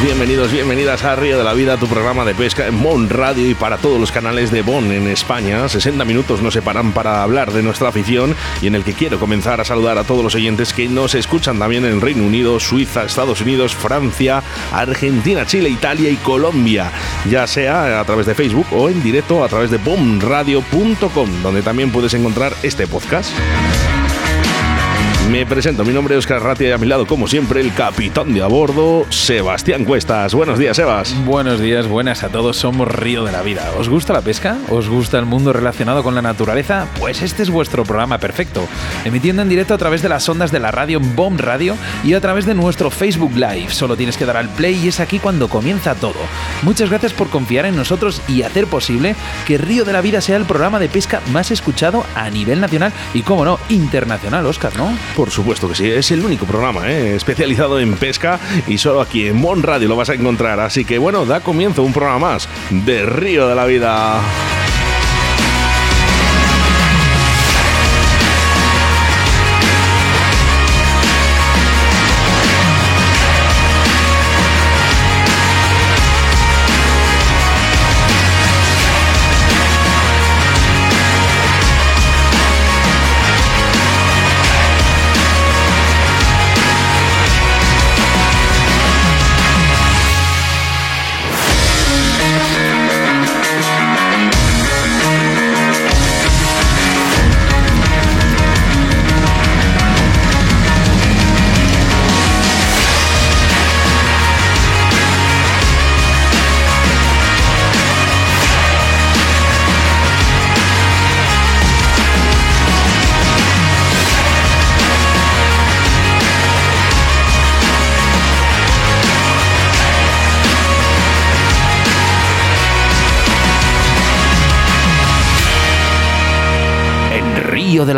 Bienvenidos, bienvenidas a Río de la Vida, tu programa de pesca en Bon Radio y para todos los canales de Bon en España. 60 minutos nos separan para hablar de nuestra afición y en el que quiero comenzar a saludar a todos los oyentes que nos escuchan también en Reino Unido, Suiza, Estados Unidos, Francia, Argentina, Chile, Italia y Colombia, ya sea a través de Facebook o en directo a través de bomradio.com, donde también puedes encontrar este podcast. Me presento, mi nombre es Oscar Ratia y a mi lado, como siempre, el capitán de a bordo, Sebastián Cuestas. Buenos días, Sebas. Buenos días, buenas a todos, somos Río de la Vida. ¿Os gusta la pesca? ¿Os gusta el mundo relacionado con la naturaleza? Pues este es vuestro programa perfecto, emitiendo en directo a través de las ondas de la radio Bomb Radio y a través de nuestro Facebook Live. Solo tienes que dar al play y es aquí cuando comienza todo. Muchas gracias por confiar en nosotros y hacer posible que Río de la Vida sea el programa de pesca más escuchado a nivel nacional y, como no, internacional, Oscar, ¿no? Por supuesto que sí, es el único programa ¿eh? especializado en pesca y solo aquí en Mon Radio lo vas a encontrar. Así que bueno, da comienzo un programa más de Río de la Vida.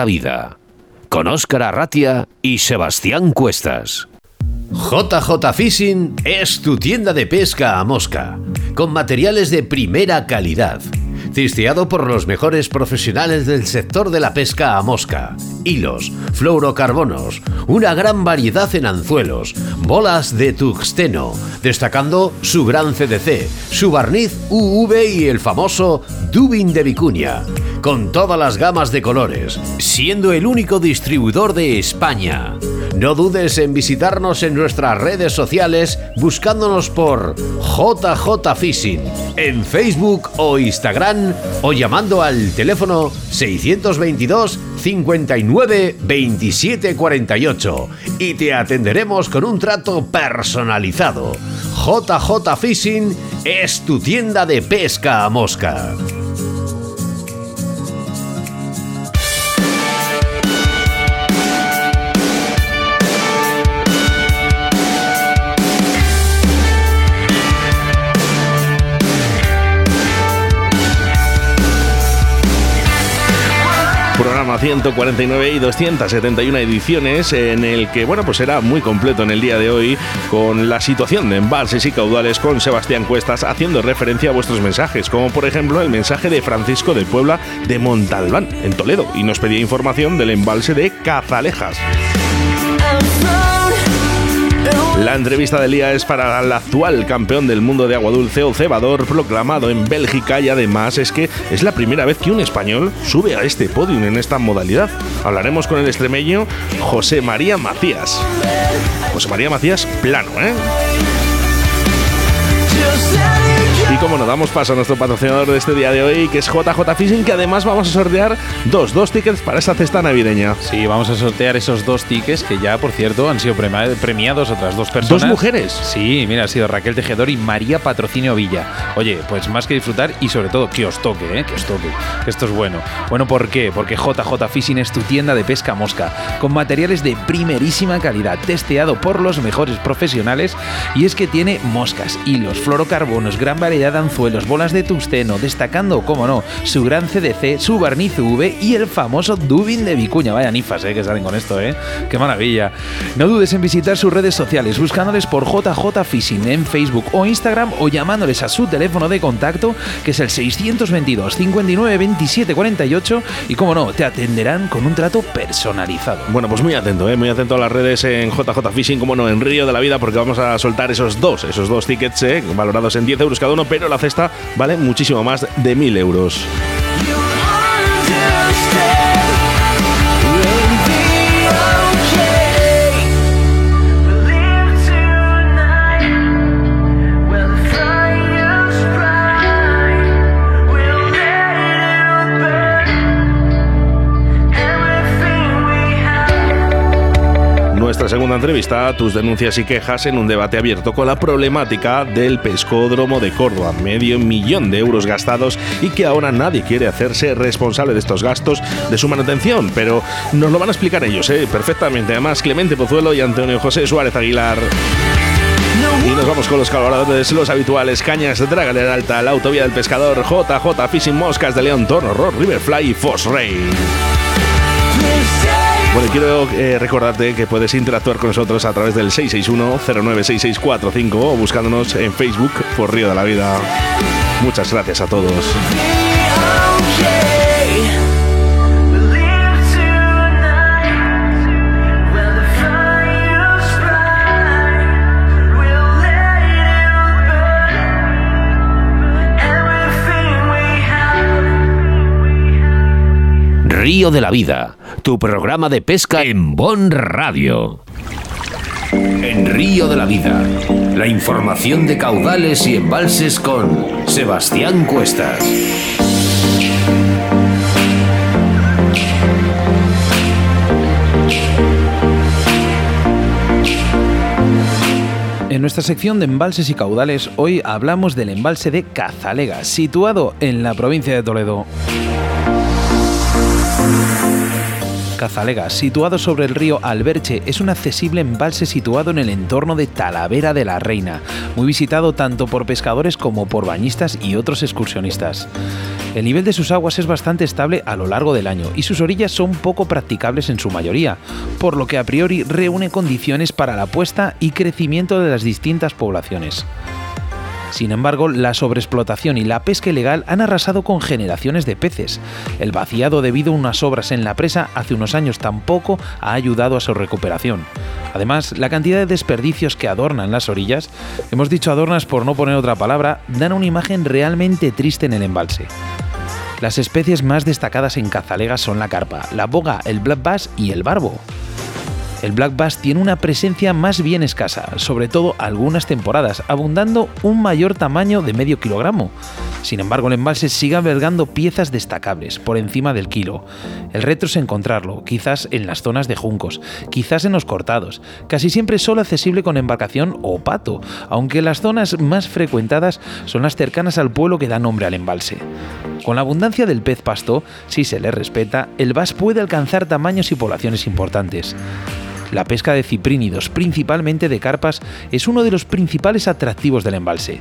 Vida, con Óscar Arratia y Sebastián Cuestas. JJ Fishing es tu tienda de pesca a mosca, con materiales de primera calidad. Cisteado por los mejores profesionales del sector de la pesca a mosca. Hilos, fluorocarbonos, una gran variedad en anzuelos, bolas de tuxteno, destacando su gran CDC, su barniz UV y el famoso Dubin de Vicuña, con todas las gamas de colores, siendo el único distribuidor de España. No dudes en visitarnos en nuestras redes sociales buscándonos por JJ Fishing en Facebook o Instagram o llamando al teléfono 622 59 27 48 y te atenderemos con un trato personalizado. JJ Fishing es tu tienda de pesca a mosca. Programa 149 y 271 ediciones en el que, bueno, pues será muy completo en el día de hoy con la situación de embalses y caudales con Sebastián Cuestas haciendo referencia a vuestros mensajes, como por ejemplo el mensaje de Francisco de Puebla de Montalbán, en Toledo, y nos pedía información del embalse de Cazalejas. La entrevista del día es para el actual campeón del mundo de agua dulce o cebador proclamado en Bélgica y además es que es la primera vez que un español sube a este podium en esta modalidad. Hablaremos con el extremeño José María Macías. José María Macías plano, ¿eh? Y como no, damos paso a nuestro patrocinador de este día de hoy, que es JJ Fishing, que además vamos a sortear dos, dos tickets para esta cesta navideña. Sí, vamos a sortear esos dos tickets que ya, por cierto, han sido premiados otras dos personas. ¿Dos mujeres? Sí, mira, ha sido Raquel Tejedor y María Patrocinio Villa. Oye, pues más que disfrutar y sobre todo que os toque, ¿eh? que os toque, que esto es bueno. Bueno, ¿por qué? Porque JJ Fishing es tu tienda de pesca mosca, con materiales de primerísima calidad, testeado por los mejores profesionales y es que tiene moscas, hilos, fluorocarbonos, gran variedad de anzuelos, bolas de tusteno, destacando, como no, su gran CDC, su barniz V y el famoso Dubin de Vicuña. Vaya nifas, eh, que salen con esto, eh. Qué maravilla. No dudes en visitar sus redes sociales, buscándoles por JJ Fishing en Facebook o Instagram o llamándoles a su teléfono de contacto, que es el 622 59 27 48 y, como no, te atenderán con un trato personalizado. Bueno, pues muy atento, ¿eh? muy atento a las redes en JJ Fishing, como no, en Río de la Vida, porque vamos a soltar esos dos, esos dos tickets ¿eh? valorados en 10 euros cada uno, pero la cesta vale muchísimo más de 1000 euros. Entrevista, tus denuncias y quejas en un debate abierto con la problemática del pescódromo de Córdoba. Medio millón de euros gastados y que ahora nadie quiere hacerse responsable de estos gastos de su manutención. Pero nos lo van a explicar ellos, ¿eh? perfectamente. Además, Clemente Pozuelo y Antonio José Suárez Aguilar. Y nos vamos con los colaboradores, los habituales Cañas, Dragalera Alta, la Autovía del Pescador, JJ Fishing Moscas de León, Torno, Rock, Riverfly y Fosray. Bueno, quiero eh, recordarte que puedes interactuar con nosotros a través del 661-096645 o buscándonos en Facebook por Río de la Vida. Muchas gracias a todos. Río de la Vida, tu programa de pesca en Bon Radio. En Río de la Vida, la información de caudales y embalses con Sebastián Cuestas. En nuestra sección de embalses y caudales, hoy hablamos del embalse de Cazalega, situado en la provincia de Toledo. Cazalega, situado sobre el río Alberche, es un accesible embalse situado en el entorno de Talavera de la Reina, muy visitado tanto por pescadores como por bañistas y otros excursionistas. El nivel de sus aguas es bastante estable a lo largo del año y sus orillas son poco practicables en su mayoría, por lo que a priori reúne condiciones para la puesta y crecimiento de las distintas poblaciones. Sin embargo, la sobreexplotación y la pesca ilegal han arrasado con generaciones de peces. El vaciado debido a unas obras en la presa hace unos años tampoco ha ayudado a su recuperación. Además, la cantidad de desperdicios que adornan las orillas, hemos dicho adornas por no poner otra palabra, dan una imagen realmente triste en el embalse. Las especies más destacadas en Cazalega son la carpa, la boga, el black bass y el barbo. El black bass tiene una presencia más bien escasa, sobre todo algunas temporadas, abundando un mayor tamaño de medio kilogramo. Sin embargo, el embalse sigue albergando piezas destacables, por encima del kilo. El reto es encontrarlo, quizás en las zonas de juncos, quizás en los cortados, casi siempre solo accesible con embarcación o pato, aunque las zonas más frecuentadas son las cercanas al pueblo que da nombre al embalse. Con la abundancia del pez pasto, si se le respeta, el bass puede alcanzar tamaños y poblaciones importantes. La pesca de ciprínidos, principalmente de carpas, es uno de los principales atractivos del embalse.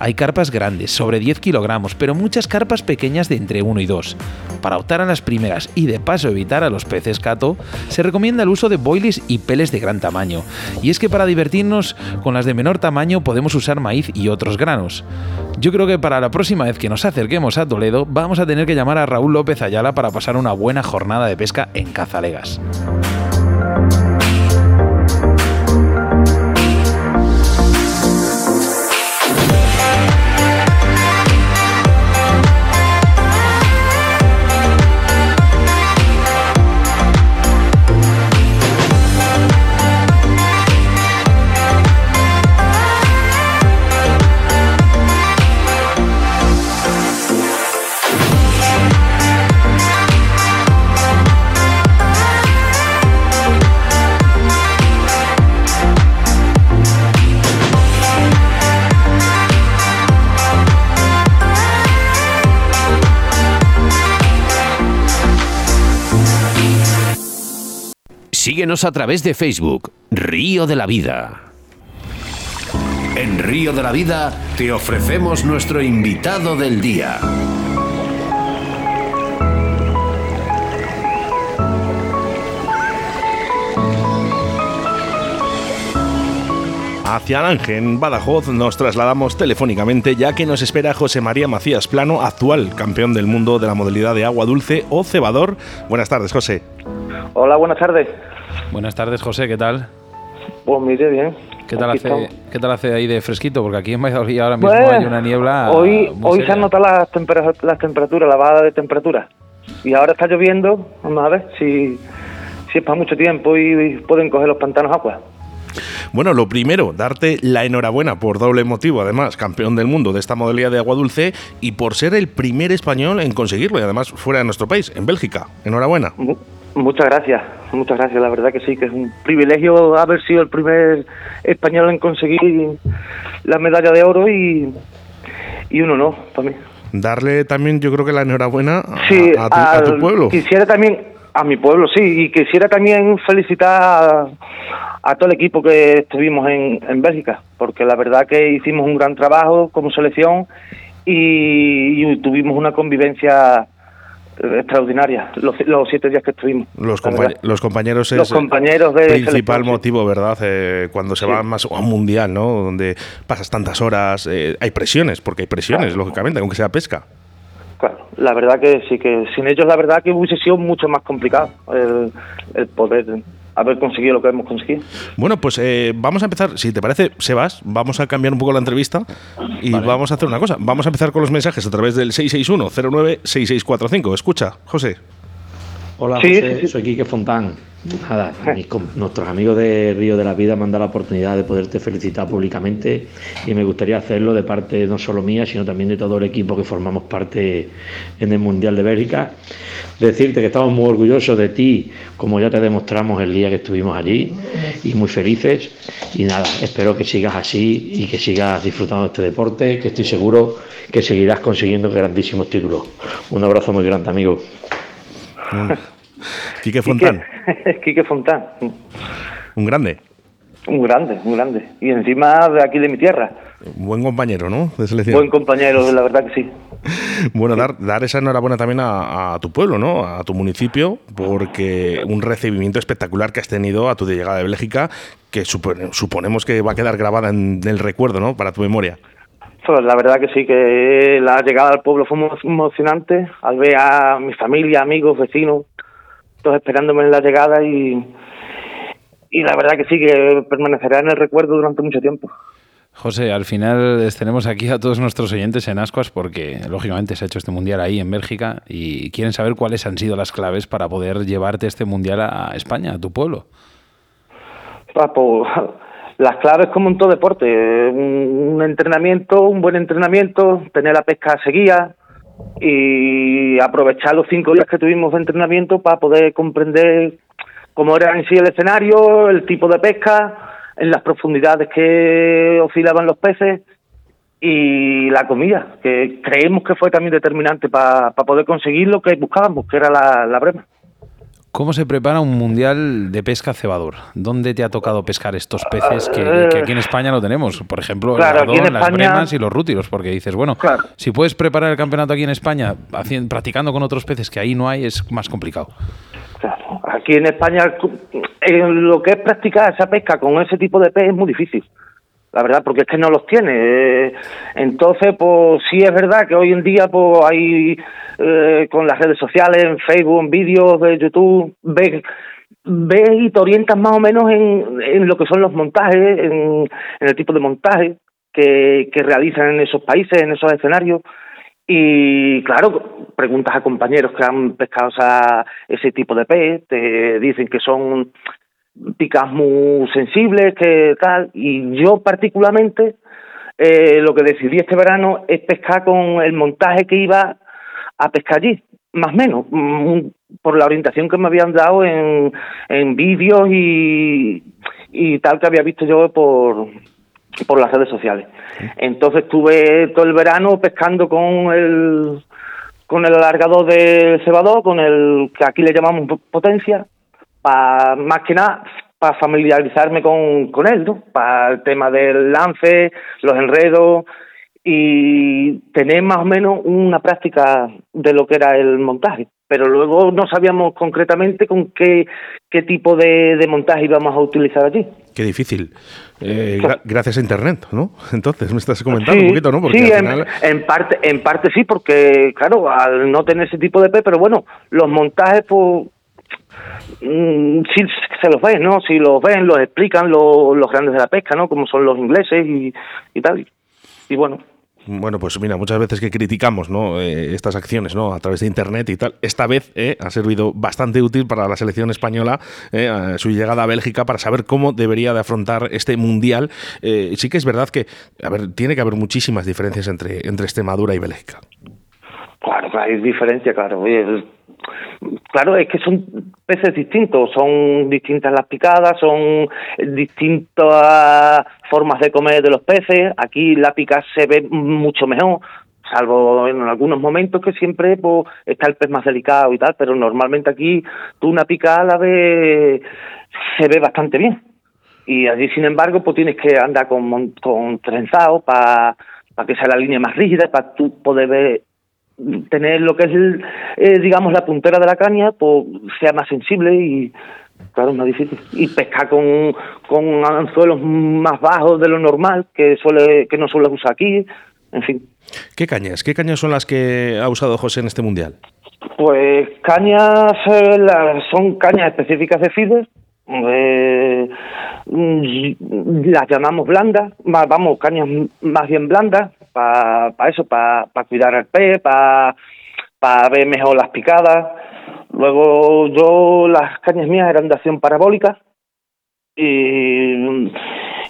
Hay carpas grandes, sobre 10 kilogramos, pero muchas carpas pequeñas de entre 1 y 2. Para optar a las primeras y de paso evitar a los peces cato, se recomienda el uso de boilies y peles de gran tamaño. Y es que para divertirnos con las de menor tamaño podemos usar maíz y otros granos. Yo creo que para la próxima vez que nos acerquemos a Toledo vamos a tener que llamar a Raúl López Ayala para pasar una buena jornada de pesca en Cazalegas. Thank you. Síguenos a través de Facebook, Río de la Vida. En Río de la Vida te ofrecemos nuestro invitado del día. Hacia Alange, en Badajoz, nos trasladamos telefónicamente ya que nos espera José María Macías Plano, actual campeón del mundo de la modalidad de agua dulce o cebador. Buenas tardes, José. Hola, buenas tardes. Buenas tardes, José, ¿qué tal? Pues mire, bien. ¿Qué tal, hace, ¿Qué tal hace ahí de fresquito? Porque aquí en Valladolid ahora mismo hay una niebla. Hoy, hoy se han notado las, las temperaturas, la bajada de temperatura. Y ahora está lloviendo. Vamos a ver si, si es para mucho tiempo y pueden coger los pantanos agua. Bueno, lo primero, darte la enhorabuena por doble motivo, además, campeón del mundo de esta modalidad de agua dulce y por ser el primer español en conseguirlo y además fuera de nuestro país, en Bélgica. Enhorabuena. Muchas gracias, muchas gracias. La verdad que sí, que es un privilegio haber sido el primer español en conseguir la medalla de oro y, y un honor para mí. Darle también, yo creo que la enhorabuena a, tu, pueblo. Quisiera también, a mi pueblo, sí, y quisiera también felicitar a todo el equipo que estuvimos en, en Bélgica, porque la verdad que hicimos un gran trabajo como selección y, tuvimos una convivencia extraordinaria los, siete días que estuvimos. Los, los compañeros es los compañeros de principal motivo, ¿verdad? Eh, cuando se va más a un mundial, ¿no? Donde pasas tantas horas, eh, hay presiones, porque hay presiones, lógicamente, aunque sea pesca. Claro, la verdad que sí, que sin ellos la verdad que hubiese sido mucho más complicado el, el poder haber conseguido lo que hemos conseguido. Bueno, pues eh, vamos a empezar, si te parece, Sebas, vamos a cambiar un poco la entrevista y vamos a hacer una cosa. Vamos a empezar con los mensajes a través del 661-096645. Escucha, José. Hola, José, soy Quique Fontán. Nada, nuestros amigos de Río de la Vida me han dado la oportunidad de poderte felicitar públicamente y me gustaría hacerlo de parte no solo mía, sino también de todo el equipo que formamos parte en el Mundial de Bélgica. Decirte que estamos muy orgullosos de ti, como ya te demostramos el día que estuvimos allí, y muy felices. Y nada, espero que sigas así y que sigas disfrutando de este deporte, que estoy seguro que seguirás consiguiendo grandísimos títulos. Un abrazo muy grande, amigo. Quique Fontán. Quique, Fontán. Un grande. Un grande, un grande. Y encima de aquí de mi tierra. Buen compañero, ¿no? De selección. Buen compañero, la verdad que sí. Bueno, dar, dar esa enhorabuena también a, tu pueblo, ¿no? A tu municipio, porque un recibimiento espectacular que has tenido a tu llegada de Bélgica, que suponemos que va a quedar grabada en el recuerdo, ¿no? Para tu memoria. Pues la verdad que sí, que la llegada al pueblo fue muy emocionante, al ver a mi familia, amigos, vecinos, todos esperándome en la llegada y, y la verdad que sí, que permanecerá en el recuerdo durante mucho tiempo. José, al final tenemos aquí a todos nuestros oyentes en Ascuas porque lógicamente se ha hecho este mundial ahí en Bélgica y quieren saber cuáles han sido las claves para poder llevarte este mundial a España, a tu pueblo. Ah, pues, las claves como en todo deporte, un, entrenamiento, un buen entrenamiento, tener la pesca seguida y aprovechar los cinco días que tuvimos de entrenamiento para poder comprender cómo era en sí el escenario, el tipo de pesca, en las profundidades que oscilaban los peces y la comida, que creemos que fue también determinante para poder conseguir lo que buscábamos, que era la, la brema. ¿Cómo se prepara un mundial de pesca cebador? ¿Dónde te ha tocado pescar estos peces que, aquí en España lo tenemos? Por ejemplo, las bremas y los rútilos, porque dices, bueno, si puedes preparar el campeonato aquí en España haciendo, practicando con otros peces que ahí no hay, es más complicado. Aquí en España, lo que es practicar esa pesca con ese tipo de pez es muy difícil la verdad, porque es que no los tiene. Entonces, pues sí es verdad que hoy en día pues hay eh, con las redes sociales, en Facebook, en vídeos de YouTube, ves, ves y te orientas más o menos en, en lo que son los montajes, en, el tipo de montaje que, que realizan en esos países, en esos escenarios. Y claro, preguntas a compañeros que han pescado ese tipo de pez, te dicen que son picas muy sensibles, que tal, y yo particularmente eh, lo que decidí este verano es pescar con el montaje que iba a pescar allí, más o menos, mm, por la orientación que me habían dado en, en vídeos y, y tal que había visto yo por, por las redes sociales. Entonces estuve todo el verano pescando con el con el alargador del cebador, con el que aquí le llamamos potencia, para más que nada para familiarizarme con, con él, ¿no? Para el tema del lance, los enredos y tener más o menos una práctica de lo que era el montaje. Pero luego no sabíamos concretamente con qué, qué tipo de, de montaje íbamos a utilizar allí. Qué difícil. Eh, gracias a Internet, ¿no? Entonces, me estás comentando un poquito, ¿no? Porque sí, en, parte, en parte sí, porque, claro, al no tener ese tipo de P, pero bueno, los montajes, pues, mm, sí se los ven, ¿no? Si los ven, los explican los, los grandes de la pesca, ¿no? Como son los ingleses y, y tal. Y bueno, bueno, pues mira, muchas veces que criticamos ¿no? Eh, estas acciones ¿no? a través de Internet y tal, esta vez eh, ha servido bastante útil para la selección española eh, su llegada a Bélgica para saber cómo debería de afrontar este Mundial. sí que es verdad que, a ver, tiene que haber muchísimas diferencias entre, entre Extremadura y Bélgica. Claro, hay diferencia, claro. Claro, es que son peces distintos, son distintas las picadas, son distintas formas de comer de los peces. Aquí la pica se ve mucho mejor, salvo en algunos momentos que siempre pues, está el pez más delicado y tal, pero normalmente aquí tú una picada la ves, se ve bastante bien. Y allí, sin embargo, pues tienes que andar con, con trenzado para que sea la línea más rígida, para tú poder ver tener lo que es, eh, digamos, la puntera de la caña, pues sea más sensible y, claro, más difícil. Y pescar con, con anzuelos más bajos de lo normal, que suele que no suele usar aquí, en fin. ¿Qué cañas? ¿Qué cañas son las que ha usado José en este mundial? Pues cañas, eh, son cañas específicas de feeder, eh, las llamamos blandas, vamos, cañas más bien blandas, para pa eso, para pa cuidar el pez, para pa ver mejor las picadas. Luego yo, las cañas mías eran de acción parabólica y,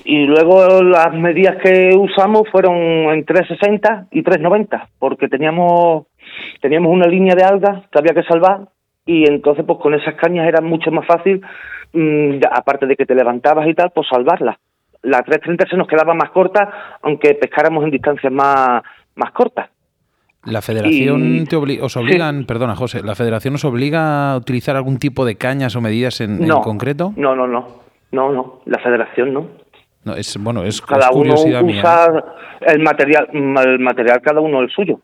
y luego las medidas que usamos fueron en 360 y 390 porque teníamos teníamos una línea de algas que había que salvar y entonces pues con esas cañas era mucho más fácil mm, aparte de que te levantabas y tal pues salvarlas la 330 se nos quedaba más corta, aunque pescáramos en distancias más, más cortas. ¿La federación te os obligan, perdona José, la federación os obliga a utilizar algún tipo de cañas o medidas en, concreto? No, no, no, no, no, la federación no. No, es bueno, es, cada uno usa el material, el material cada uno el suyo.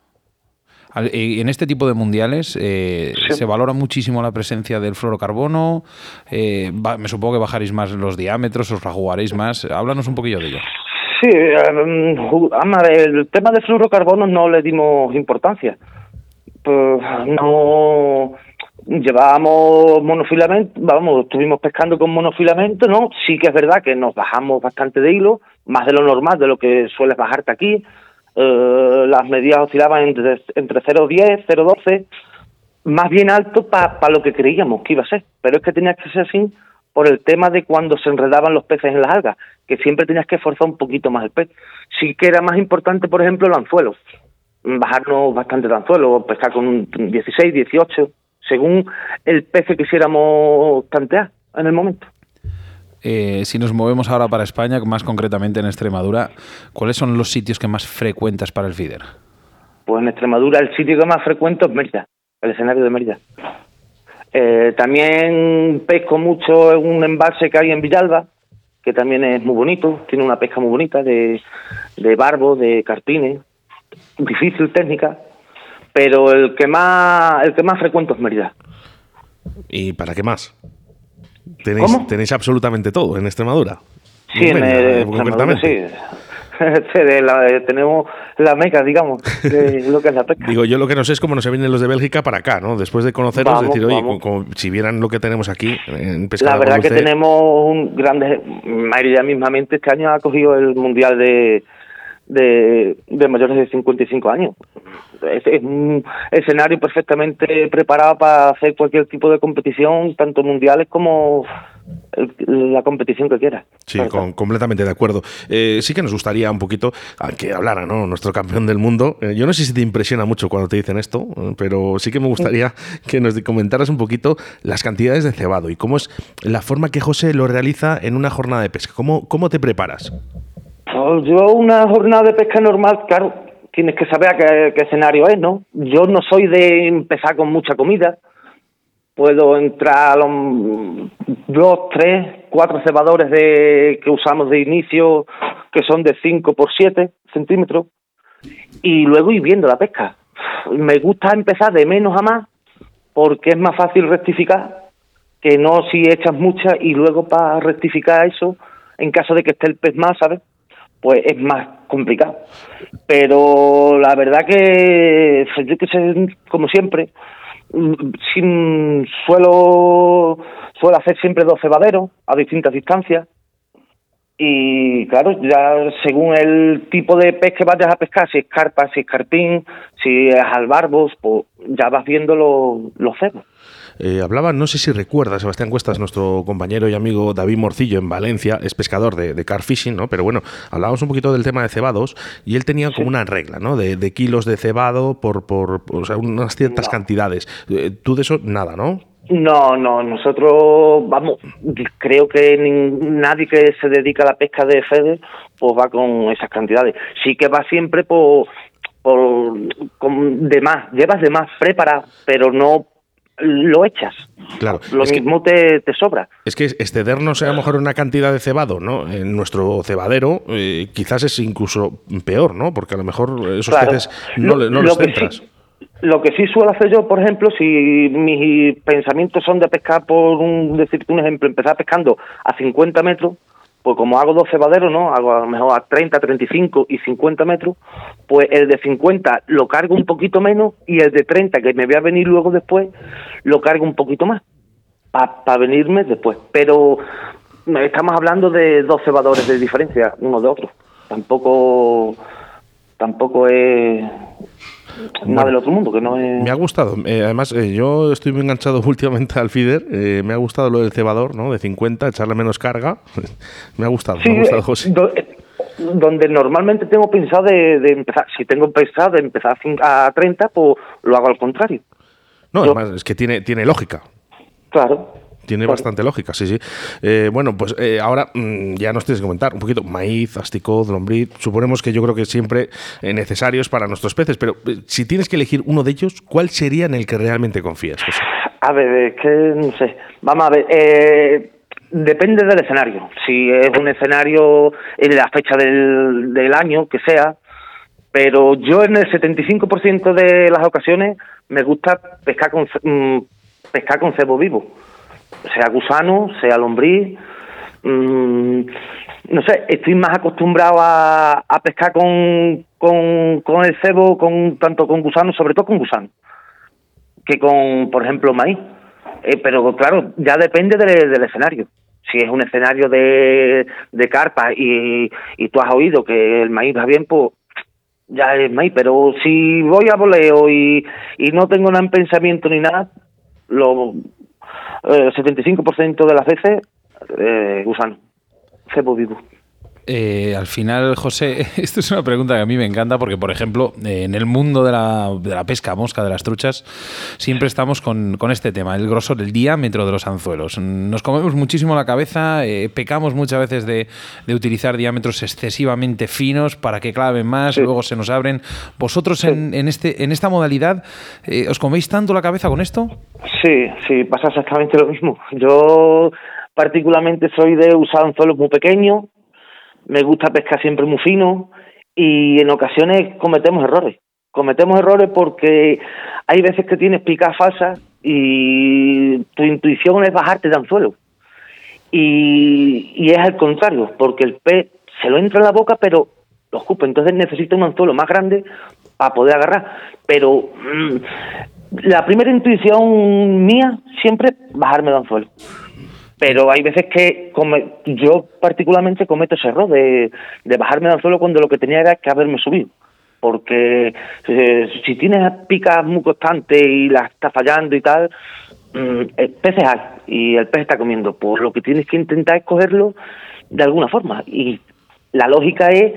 En este tipo de mundiales eh, se valora muchísimo la presencia del fluorocarbono. Eh, me supongo que bajaréis más los diámetros, os la jugaréis más. Háblanos un poquillo de ello. Sí, um, el tema del fluorocarbono no le dimos importancia. Pues no llevábamos monofilamento, vamos, estuvimos pescando con monofilamento, ¿no? Sí que es verdad que nos bajamos bastante de hilo, más de lo normal, de lo que sueles bajarte aquí. Eh, las medidas oscilaban entre, entre 0,10, 0,12, más bien alto para lo que creíamos que iba a ser. Pero es que tenía que ser así por el tema de cuando se enredaban los peces en las algas, que siempre tenías que esforzar un poquito más el pez. Sí que era más importante, por ejemplo, el anzuelo, bajarnos bastante de anzuelo, pescar con un 16, 18, según el pez que quisiéramos tantear en el momento. Eh, si nos movemos ahora para España, más concretamente en Extremadura, ¿cuáles son los sitios que más frecuentas para el feeder? Pues en Extremadura el sitio que más frecuento es Mérida, el escenario de Mérida. Eh, también pesco mucho en un embalse que hay en Villalba, que también es muy bonito, tiene una pesca muy bonita de, de barbo, de carpines, difícil técnica, pero el que más el que más frecuento es Mérida. ¿Y para qué más? Tenéis, tenéis absolutamente todo en Extremadura. Sí, en, Extremadura, sí. tenemos la meca, digamos, de lo que es la pesca. Digo, yo lo que no sé es cómo no se vienen los de Bélgica para acá, ¿no? Después de conocerlos, decir, oye, como, si vieran lo que tenemos aquí en pesca. La verdad que tenemos un grande. María mismamente este año ha cogido el Mundial de, de, de mayores de 55 años. Es, es, un escenario perfectamente preparado para hacer cualquier tipo de competición, tanto mundiales como la competición que quiera. Sí, completamente de acuerdo. Eh, sí que nos gustaría un poquito que hablara ¿no? nuestro campeón del mundo. Eh, yo no sé si te impresiona mucho cuando te dicen esto, eh, pero sí que me gustaría que nos comentaras un poquito las cantidades de cebado y cómo es la forma que José lo realiza en una jornada de pesca. ¿Cómo, cómo te preparas? Yo una jornada de pesca normal, claro, tienes que saber a qué, escenario es, ¿no? Yo no soy de empezar con mucha comida, puedo entrar a los dos, tres, cuatro cebadores de, que usamos de inicio, que son de 5 por 7 centímetros, y luego ir viendo la pesca. Me gusta empezar de menos a más, porque es más fácil rectificar que no si echas mucha y luego para rectificar eso, en caso de que esté el pez más, ¿sabes? Pues es más complicado. Pero la verdad que, que sé, como siempre, sin suelo suelo hacer siempre dos cebaderos a distintas distancias y claro ya según el tipo de pez que vayas a pescar si es carpa si es carpín si es albarbos pues ya vas viendo los, los cebos eh, hablaba, no sé si recuerda, Sebastián Cuestas, nuestro compañero y amigo David Morcillo en Valencia, es pescador de, de car fishing, ¿no? Pero bueno, hablábamos un poquito del tema de cebados y él tenía como una regla, ¿no? De, kilos de cebado por, por, o sea, unas ciertas cantidades. Eh, tú de eso, nada, ¿no? No, no, nosotros, vamos, creo que nadie que se dedica a la pesca de Fede, pues va con esas cantidades. Sí que va siempre por, por con de más, llevas de más preparado, pero no lo echas. Claro. Lo mismo te, te, sobra. Es que excedernos a lo mejor una cantidad de cebado, ¿no? En nuestro cebadero eh, quizás es incluso peor, ¿no? Porque a lo mejor esos peces no, no los centras. lo que sí suelo hacer yo, por ejemplo, si mis pensamientos son de pescar, por un, decirte un ejemplo, empezar pescando a 50 metros, pues como hago dos cebaderos, ¿no? Hago a lo mejor a 30, 35 y 50 metros, pues el de 50 lo cargo un poquito menos y el de 30, que me voy a venir luego después, lo cargo un poquito más, para venirme después. Pero estamos hablando de dos cebadores de diferencia uno de otro. Tampoco, tampoco es nada del otro mundo, que no es... Me ha gustado. Eh, además, eh, yo estoy muy enganchado últimamente al feeder. Eh, me ha gustado lo del cebador, ¿no? De 50, echarle menos carga. me ha gustado, me ha gustado, José. donde normalmente tengo pensado de, empezar, si tengo pensado de empezar a 30, pues lo hago al contrario. No, además, es que tiene, tiene lógica. Claro tiene bastante lógica, sí, sí. Eh, bueno, pues eh, ahora mm, ya nos tienes que comentar un poquito maíz, asticot, lombriz. Suponemos que yo creo que siempre eh, necesarios para nuestros peces, pero si tienes que elegir uno de ellos, ¿cuál sería en el que realmente confías, José? A ver, es que no sé. Vamos a ver. depende del escenario. Si es un escenario en la fecha del, del año que sea, pero yo en el 75% de las ocasiones me gusta pescar con mm, pescar con cebo vivo sea gusano, sea lombriz. Mm, no sé, estoy más acostumbrado a, pescar con, con, el cebo, con tanto con gusano, sobre todo con gusano, que con, por ejemplo, maíz. Eh, pero claro, ya depende del escenario. Si es un escenario de, de carpa y, y tú has oído que el maíz va bien, pues ya es maíz. Pero si voy a voleo y, y no tengo nada en pensamiento ni nada, lo el 75% de las veces eh, gusano, cebo vivo. Eh, al final, José, esto es una pregunta que a mí me encanta porque, por ejemplo, eh, en el mundo de la, de la, pesca mosca, de las truchas, siempre estamos con, con, este tema, el grosor, el diámetro de los anzuelos. Nos comemos muchísimo la cabeza, eh, pecamos muchas veces de, de, utilizar diámetros excesivamente finos para que claven más, luego se nos abren. ¿Vosotros en, en, este, en esta modalidad os coméis tanto la cabeza con esto? Sí, sí, pasa exactamente lo mismo. Yo particularmente soy de usar anzuelos muy pequeños me gusta pescar siempre muy fino y en ocasiones cometemos errores. Cometemos errores porque hay veces que tienes picas falsas y tu intuición es bajarte de anzuelo. Y, y es al contrario, porque el pez se lo entra en la boca, pero lo escupe. Entonces necesita un anzuelo más grande para poder agarrar. Pero mm, la primera intuición mía siempre bajarme de anzuelo pero hay veces que yo particularmente cometo ese error de, bajarme del suelo cuando lo que tenía era que haberme subido porque eh, si tienes picas muy constantes y las está fallando y tal, mm, el peces hay y el pez está comiendo. Pues lo que tienes que intentar es cogerlo de alguna forma. Y la lógica es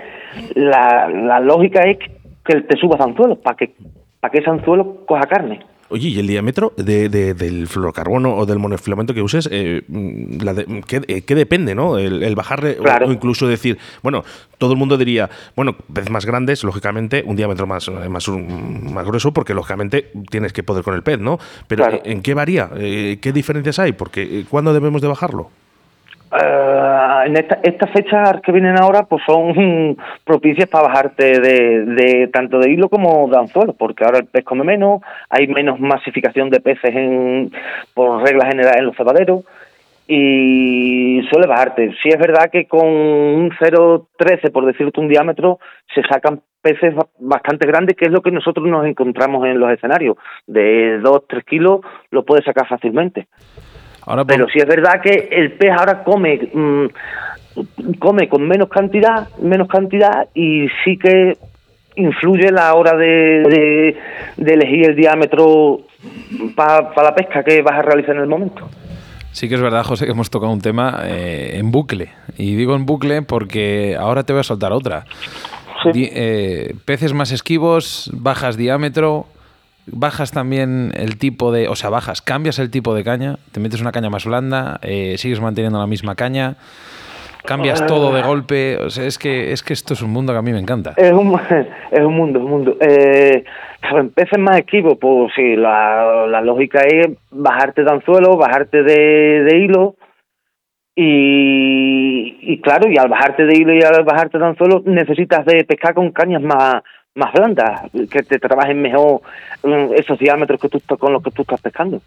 la, la lógica es que te subas a anzuelos para que para que ese anzuelo coja carne. Oye, ¿y el diámetro de, del fluorocarbono o del monofilamento que uses, eh, la eh, ¿qué, depende, no? El, bajarle o, incluso decir, bueno, todo el mundo diría, bueno, veces más grandes, lógicamente, un diámetro más, más, más grueso, porque lógicamente tienes que poder con el pez, ¿no? Pero ¿en qué varía? ¿Qué diferencias hay? Porque ¿cuándo debemos de bajarlo? Uh, en esta, estas fechas que vienen ahora pues son propicias para bajarte de, tanto de hilo como de anzuelo, porque ahora el pez come menos, hay menos masificación de peces en, por regla general en los cebaderos y suele bajarte. Si es verdad que con un 0,13 por decirte un diámetro se sacan peces bastante grandes, que es lo que nosotros nos encontramos en los escenarios. De 2-3 kilos lo puedes sacar fácilmente. Pero si es verdad que el pez ahora come mm, come con menos cantidad, menos cantidad y sí que influye la hora de, de, elegir el diámetro para la pesca que vas a realizar en el momento. Sí que es verdad, José, que hemos tocado un tema eh, en bucle. Y digo en bucle porque ahora te voy a soltar otra. Eh, peces más esquivos, bajas diámetro, bajas también el tipo de, o sea, bajas, cambias el tipo de caña, te metes una caña más blanda, eh, sigues manteniendo la misma caña, cambias todo de golpe, o sea, es que es que esto es un mundo que a mí me encanta. Es un, es un mundo, un mundo. Eh, peces más esquivos, pues sí, la, la, lógica es bajarte de anzuelo, bajarte de, de hilo. Y, y claro, y al bajarte de hilo y al bajarte de anzuelo necesitas de pescar con cañas más, más blandas, que te trabajen mejor mm, esos diámetros que tú con los que tú estás pescando,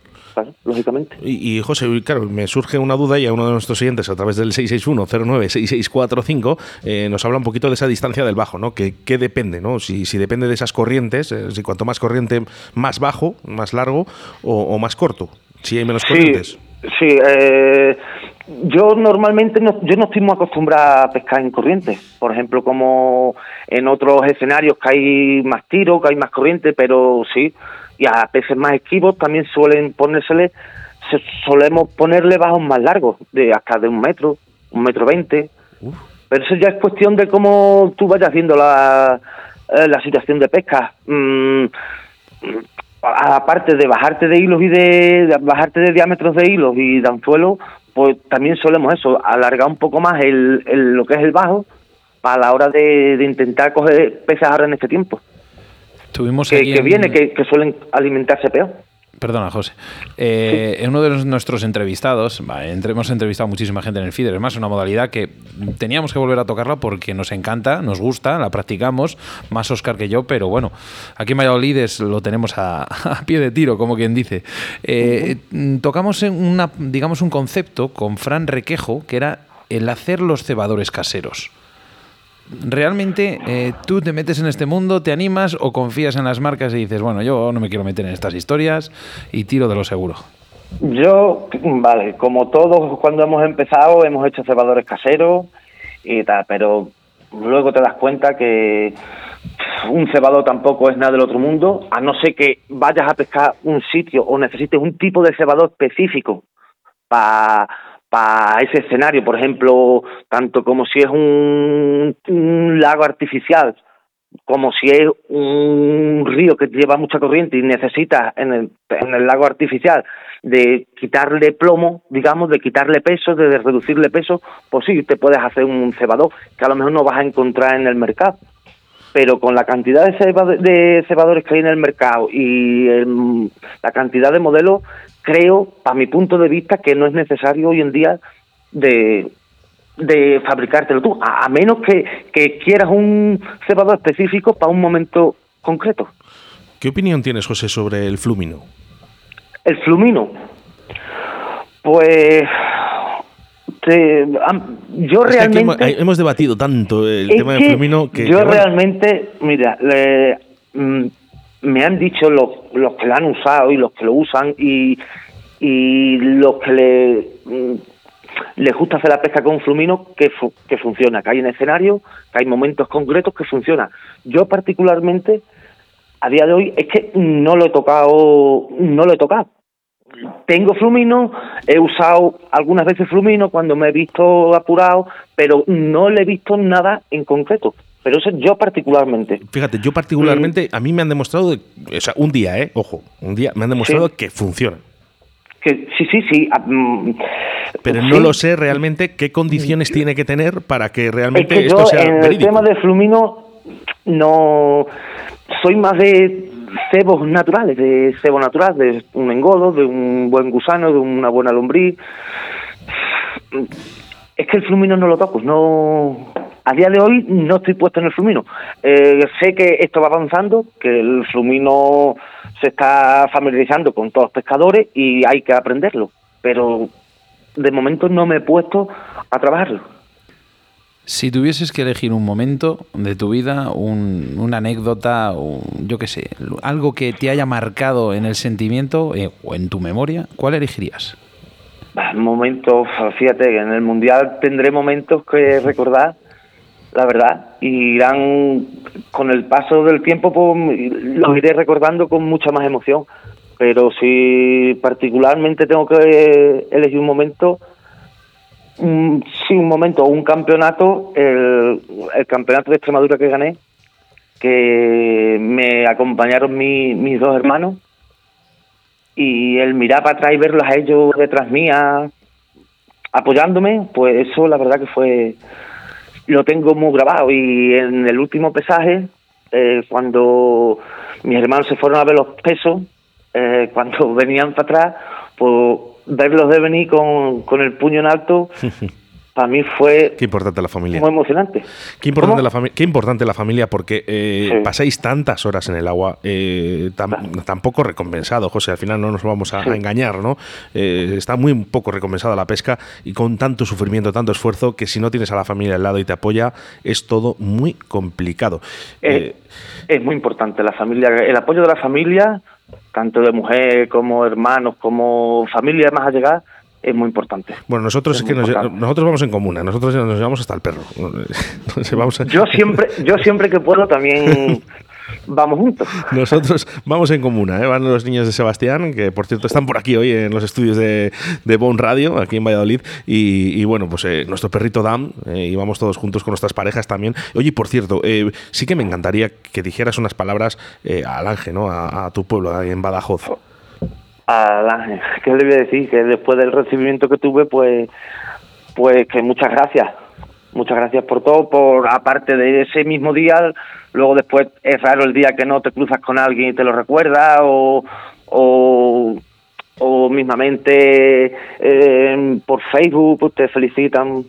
lógicamente. Y, José, claro, me surge una duda y a uno de nuestros siguientes a través del 661-09-6645 eh, nos habla un poquito de esa distancia del bajo, ¿no? Que, ¿Qué depende, no? Si, si depende de esas corrientes, eh, si cuanto más corriente, más bajo, más largo o, más corto, si hay menos corrientes. Sí, eh, yo normalmente no, yo no estoy muy acostumbrada a pescar en corriente, por ejemplo, como en otros escenarios que hay más tiro, que hay más corriente, pero sí, y a peces más esquivos también suelen ponérsele, solemos ponerle bajos más largos, de hasta de un metro, un metro veinte, pero eso ya es cuestión de cómo tú vayas viendo la, eh, la situación de pesca. Mm, aparte de bajarte de hilos y de, bajarte de diámetros de hilos y de anzuelo, pues también solemos eso, alargar un poco más el, lo que es el bajo a la hora de, intentar coger peces ahora en este tiempo. Tuvimos que, que viene, que, que suelen alimentarse peor. Perdona, José. Eh, uno de nuestros entrevistados, hemos entrevistado muchísima gente en el feeder, es más una modalidad que teníamos que volver a tocarla porque nos encanta, nos gusta, la practicamos, más Oscar que yo, pero bueno, aquí en Valladolid lo tenemos a, pie de tiro, como quien dice. Eh, tocamos en una, digamos, un concepto con Fran Requejo, que era el hacer los cebadores caseros realmente eh, tú te metes en este mundo, te animas o confías en las marcas y dices, bueno, yo no me quiero meter en estas historias y tiro de lo seguro? Yo, vale, como todos cuando hemos empezado hemos hecho cebadores caseros y tal, pero luego te das cuenta que un cebador tampoco es nada del otro mundo, a no ser que vayas a pescar un sitio o necesites un tipo de cebador específico para para ese escenario, por ejemplo, tanto como si es un, lago artificial, como si es un río que lleva mucha corriente y necesitas en el, en el lago artificial de quitarle plomo, digamos, de quitarle peso, de reducirle peso, pues sí, te puedes hacer un cebador que a lo mejor no vas a encontrar en el mercado. Pero con la cantidad de, cebadores que hay en el mercado y la cantidad de modelos, creo, para mi punto de vista, que no es necesario hoy en día de, de fabricártelo tú, a, menos que, que quieras un cebador específico para un momento concreto. ¿Qué opinión tienes, José, sobre el flumino? El flumino. Pues yo realmente hemos, debatido tanto el tema del flumino que yo realmente mira mm, me han dicho los, los que lo han usado y los que lo usan y, y los que le, mm, les gusta hacer la pesca con flumino que, que funciona, que hay en escenario, que hay momentos concretos que funciona. Yo particularmente, a día de hoy, es que no lo he tocado, no lo he tocado. Tengo flumino, he usado algunas veces flumino cuando me he visto apurado, pero no le he visto nada en concreto. Pero eso yo particularmente. Fíjate, yo particularmente, a mí me han demostrado, o sea, un día, ¿eh? Ojo, un día me han demostrado que funciona. Que, sí, sí, sí. Ah, mm, Pero no lo sé realmente qué condiciones tiene que tener para que realmente esto sea en el tema de flumino no soy más de cebos naturales, de cebo natural, de un engodo, de un buen gusano, de una buena lombriz. Es que el flumino no lo toco, no a día de hoy no estoy puesto en el flumino. Eh, sé que esto va avanzando, que el flumino se está familiarizando con todos los pescadores y hay que aprenderlo, pero de momento no me he puesto a trabajarlo. Si tuvieses que elegir un momento de tu vida, una anécdota, yo qué sé, algo que te haya marcado en el sentimiento eh, o en tu memoria, ¿cuál elegirías? Momentos, fíjate, en el Mundial tendré momentos que recordar la verdad, y irán con el paso del tiempo, pues, los iré recordando con mucha más emoción. Pero si particularmente tengo que elegir un momento, sí, un momento, un campeonato, el, campeonato de Extremadura que gané, que me acompañaron mis dos hermanos, y el mirar para atrás y verlos a ellos detrás mía, apoyándome, pues eso la verdad que fue lo tengo muy grabado y en el último pesaje, eh, cuando mis hermanos se fueron a ver los pesos, eh, cuando venían para atrás, pues verlos de venir con, con el puño en alto para mí fue qué importante la familia. muy emocionante. Qué importante, la, qué importante la familia porque eh, pasáis tantas horas en el agua, eh, tan, poco recompensado, José, al final no nos vamos a, engañar, ¿no? Eh, está muy poco recompensada la pesca y con tanto sufrimiento, tanto esfuerzo, que si no tienes a la familia al lado y te apoya, es todo muy complicado. es muy importante la familia, el apoyo de la familia, tanto de mujer como hermanos, como familia más allegadas, es muy importante. Bueno, nosotros es, que nosotros vamos en comuna, nosotros nos llevamos hasta el perro. Yo siempre, yo siempre que puedo también vamos juntos. Nosotros vamos en comuna, ¿eh? van los niños de Sebastián, que por cierto están por aquí hoy en los estudios de, de Bon Radio, aquí en Valladolid, y, bueno, pues eh, nuestro perrito Dam, eh, y vamos todos juntos con nuestras parejas también. Oye, por cierto, eh, sí que me encantaría que dijeras unas palabras al Ángel, ¿no? A, a, tu pueblo, en Badajoz a ¿qué le voy a decir? Que después del recibimiento que tuve, pues, pues que muchas gracias. Muchas gracias por todo, por aparte de ese mismo día, luego después es raro el día que no te cruzas con alguien y te lo recuerda o, o, o mismamente eh, por Facebook pues te felicitan.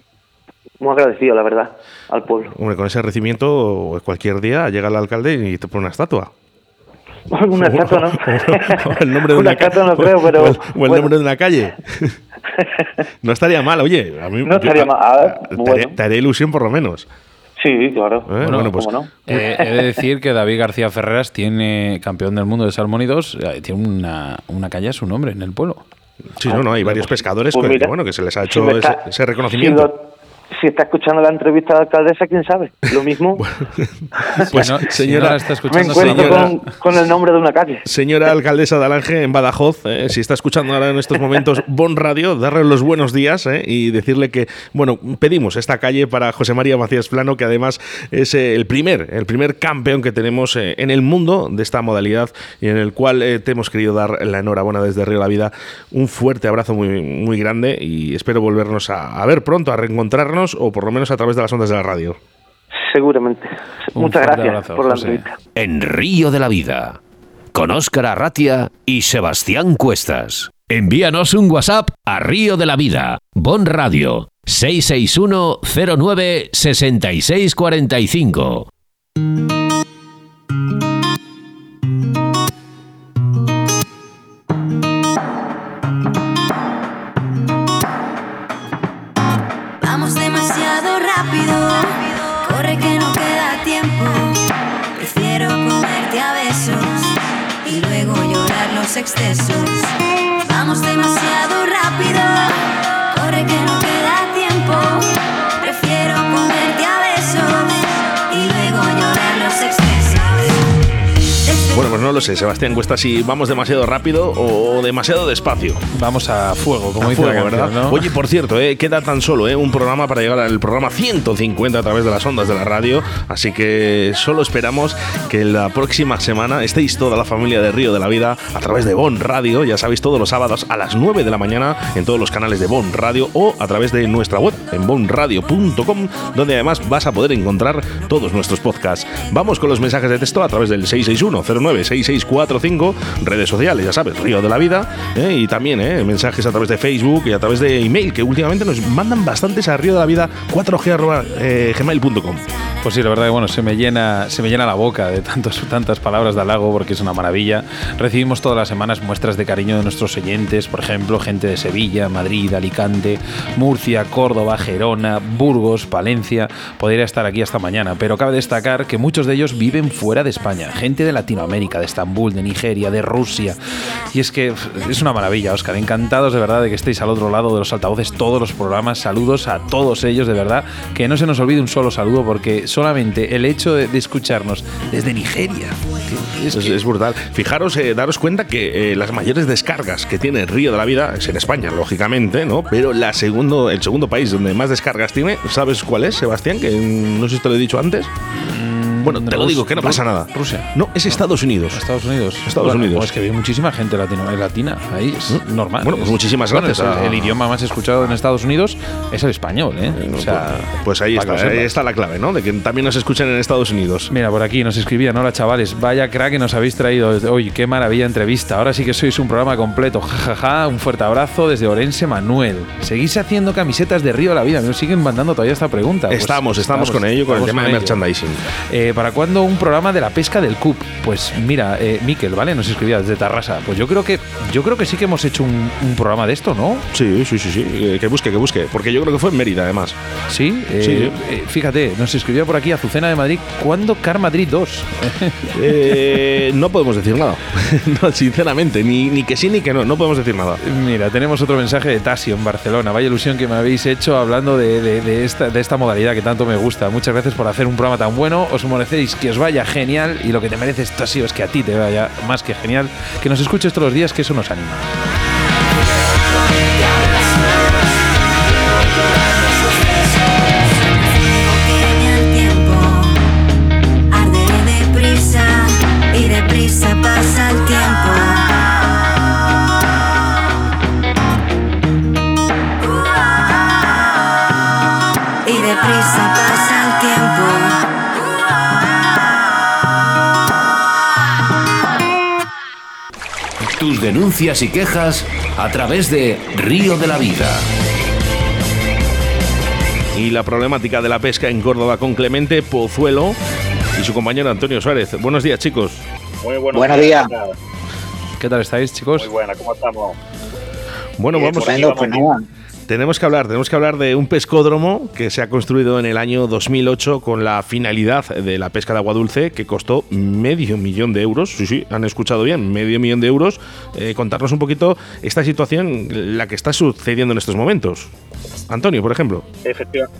Muy agradecido, la verdad, al pueblo. Con ese recibimiento, cualquier día llega el alcalde y te pone una estatua. una estatua no. el nombre de una, estatua no creo, pero. O el, nombre de una calle. no estaría mal, oye. A mí, no estaría mal. A ver, bueno. te, haré ilusión por lo menos. Sí, claro. ¿Eh? Bueno, pues, no? eh, he de decir que David García Ferreras tiene, campeón del mundo de salmónidos, eh, tiene una, una calle a su nombre en el pueblo. Sí, no, no, hay varios pescadores pues que, bueno, que se les ha hecho ese, reconocimiento si está escuchando la entrevista de la alcaldesa, quién sabe. Lo mismo. pues, señora, está escuchando, me encuentro con, el nombre de una calle. Señora alcaldesa de Alange, en Badajoz, eh, si está escuchando ahora en estos momentos Bon Radio, darle los buenos días eh, y decirle que, bueno, pedimos esta calle para José María Macías Plano, que además es eh, el primer, el primer campeón que tenemos en el mundo de esta modalidad y en el cual te hemos querido dar la enhorabuena desde Río La Vida. Un fuerte abrazo muy, muy grande y espero volvernos a ver pronto, a reencontrarnos o por lo menos a través de las ondas de la radio. Seguramente. Muchas gracias por la entrevista. En Río de la Vida, con Óscar Arratia y Sebastián Cuestas. Envíanos un WhatsApp a Río de la Vida, Bon Radio, 661 09 6645. Excesos. Vamos demasiado no lo sé, Sebastián Cuesta, si vamos demasiado rápido o demasiado despacio. Vamos a fuego, como dice la ¿verdad? Oye, por cierto, eh, queda tan solo eh, un programa para llegar al programa 150 a través de las ondas de la radio, así que solo esperamos que la próxima semana estéis toda la familia de Río de la Vida a través de Bon Radio, ya sabéis, todos los sábados a las 9 de la mañana en todos los canales de Bon Radio o a través de nuestra web en bonradio.com, donde además vas a poder encontrar todos nuestros podcasts. Vamos con los mensajes de texto a través del 661-096645, redes sociales, ya sabes, Río de la Vida, eh, y también eh, mensajes a través de Facebook y a través de email, que últimamente nos mandan bastantes a Río de la Vida 4g.gmail.com. Pues sí, la verdad que bueno, se me llena, se me llena la boca de tantos, tantas palabras de halago porque es una maravilla. Recibimos todas las semanas muestras de cariño de nuestros oyentes, por ejemplo, gente de Sevilla, Madrid, Alicante, Murcia, Córdoba, Gerona, Burgos, Palencia. Podría estar aquí hasta mañana, pero cabe destacar que muchos de ellos viven fuera de España, gente de Latinoamérica, de Estambul, de Nigeria, de Rusia. Y es que es una maravilla, Oscar. Encantados de verdad de que estéis al otro lado de los altavoces todos los programas. Saludos a todos ellos, de verdad. Que no se nos olvide un solo saludo porque solamente el hecho de, escucharnos desde Nigeria es, brutal. Fijaros, eh, daros cuenta que eh, las mayores descargas que tiene Río de la Vida es en España, lógicamente, ¿no? Pero la segundo, el segundo país donde más descargas tiene, ¿sabes cuál es, Sebastián? Que no sé si te lo he dicho antes. Bueno, te lo digo, que no pasa nada. Rusia. No, es Estados Unidos. Estados Unidos. Estados Unidos. es que hay muchísima gente latina, latina ahí, es ¿Mm? normal. Bueno, pues muchísimas gracias. el, idioma más escuchado en Estados Unidos es el español, ¿eh? o sea, pues, pues ahí está, ahí está la clave, ¿no? De que también nos escuchen en Estados Unidos. Mira, por aquí nos escribían, hola chavales, vaya crack que nos habéis traído. Oye, qué maravilla entrevista. Ahora sí que sois un programa completo. Jajaja, ja, ja. un fuerte abrazo desde Orense Manuel. ¿Seguís haciendo camisetas de Río de la Vida? Me siguen mandando todavía esta pregunta. Pues estamos, estamos, con ello, con el tema de merchandising. Eh, ¿Para cuándo un programa de la pesca del CUP. Pues mira, eh, Miquel, ¿vale? Nos escribía desde Tarrasa. Pues yo creo que yo creo que sí que hemos hecho un, programa de esto, ¿no? Sí, sí, sí, sí. Eh, que busque, que busque. Porque yo creo que fue en Mérida, además. Sí, eh, eh, fíjate, nos escribió por aquí Azucena de Madrid. ¿Cuándo Car Madrid 2? no podemos decir nada. no, sinceramente, ni, ni que sí ni que no. No podemos decir nada. Mira, tenemos otro mensaje de Tasio en Barcelona. Vaya ilusión que me habéis hecho hablando de, de, esta, de esta modalidad que tanto me gusta. Muchas gracias por hacer un programa tan bueno. Os que os vaya genial y lo que te mereces, Tasio, es que a ti te vaya más que genial. Que nos escuches todos los días, que eso nos anima. Denuncias y quejas a través de Río de la Vida. Y la problemática de la pesca en Córdoba con Clemente Pozuelo y su compañero Antonio Suárez. Buenos días, chicos. Muy buenos, días. ¿Qué tal estáis, chicos? Muy buena, ¿cómo estamos? Bueno, vamos, pues tenemos que hablar, tenemos que hablar de un pescódromo que se ha construido en el año 2008 con la finalidad de la pesca de agua dulce que costó medio millón de euros. Sí, sí, han escuchado bien, medio millón de euros. Eh, contarnos un poquito esta situación, la que está sucediendo en estos momentos. Antonio, por ejemplo. Efectivamente.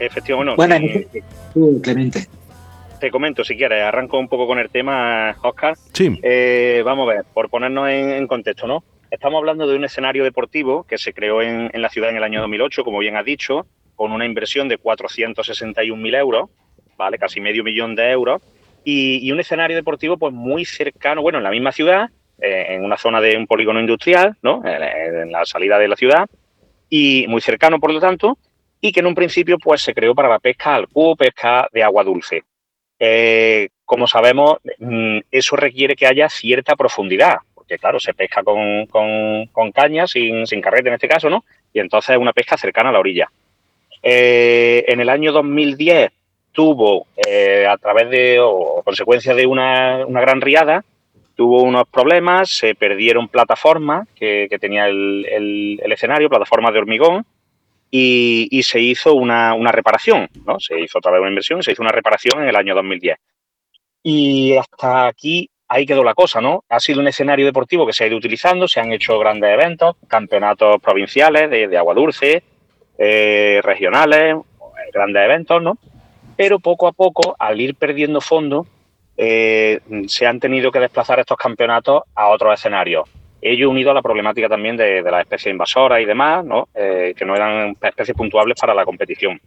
Efectivamente. Bueno, eh, Clemente. Te comento, si quieres, arranco un poco con el tema, Oscar. Sí. Eh, vamos a ver, por ponernos en contexto, ¿no? Estamos hablando de un escenario deportivo que se creó en, la ciudad en el año 2008, como bien ha dicho, con una inversión de 461.000 euros, ¿vale? Casi medio millón de euros. Y, un escenario deportivo pues muy cercano, bueno, en la misma ciudad, eh, en una zona de un polígono industrial, ¿no? En, la salida de la ciudad, y muy cercano, por lo tanto, y que en un principio pues se creó para la pesca al cubo, pesca de agua dulce. Eh, como sabemos, mm, eso requiere que haya cierta profundidad, porque claro, se pesca con, con, caña, sin, sin, carrete en este caso, ¿no? Y entonces es una pesca cercana a la orilla. Eh, en el año 2010 tuvo, eh, a través de, o consecuencia de una, una, gran riada, tuvo unos problemas, se perdieron plataformas que, que tenía el, el, escenario, plataformas de hormigón, y, y se hizo una, una, reparación, ¿no? Se hizo otra vez una inversión se hizo una reparación en el año 2010. Y hasta aquí ahí quedó la cosa, ¿no? Ha sido un escenario deportivo que se ha ido utilizando, se han hecho grandes eventos, campeonatos provinciales de, agua dulce, eh, regionales, grandes eventos, ¿no? Pero poco a poco, al ir perdiendo fondos, eh, se han tenido que desplazar estos campeonatos a otros escenarios. Ello unido a la problemática también de, las especies invasoras y demás, ¿no? Eh, que no eran especies puntuables para la competición.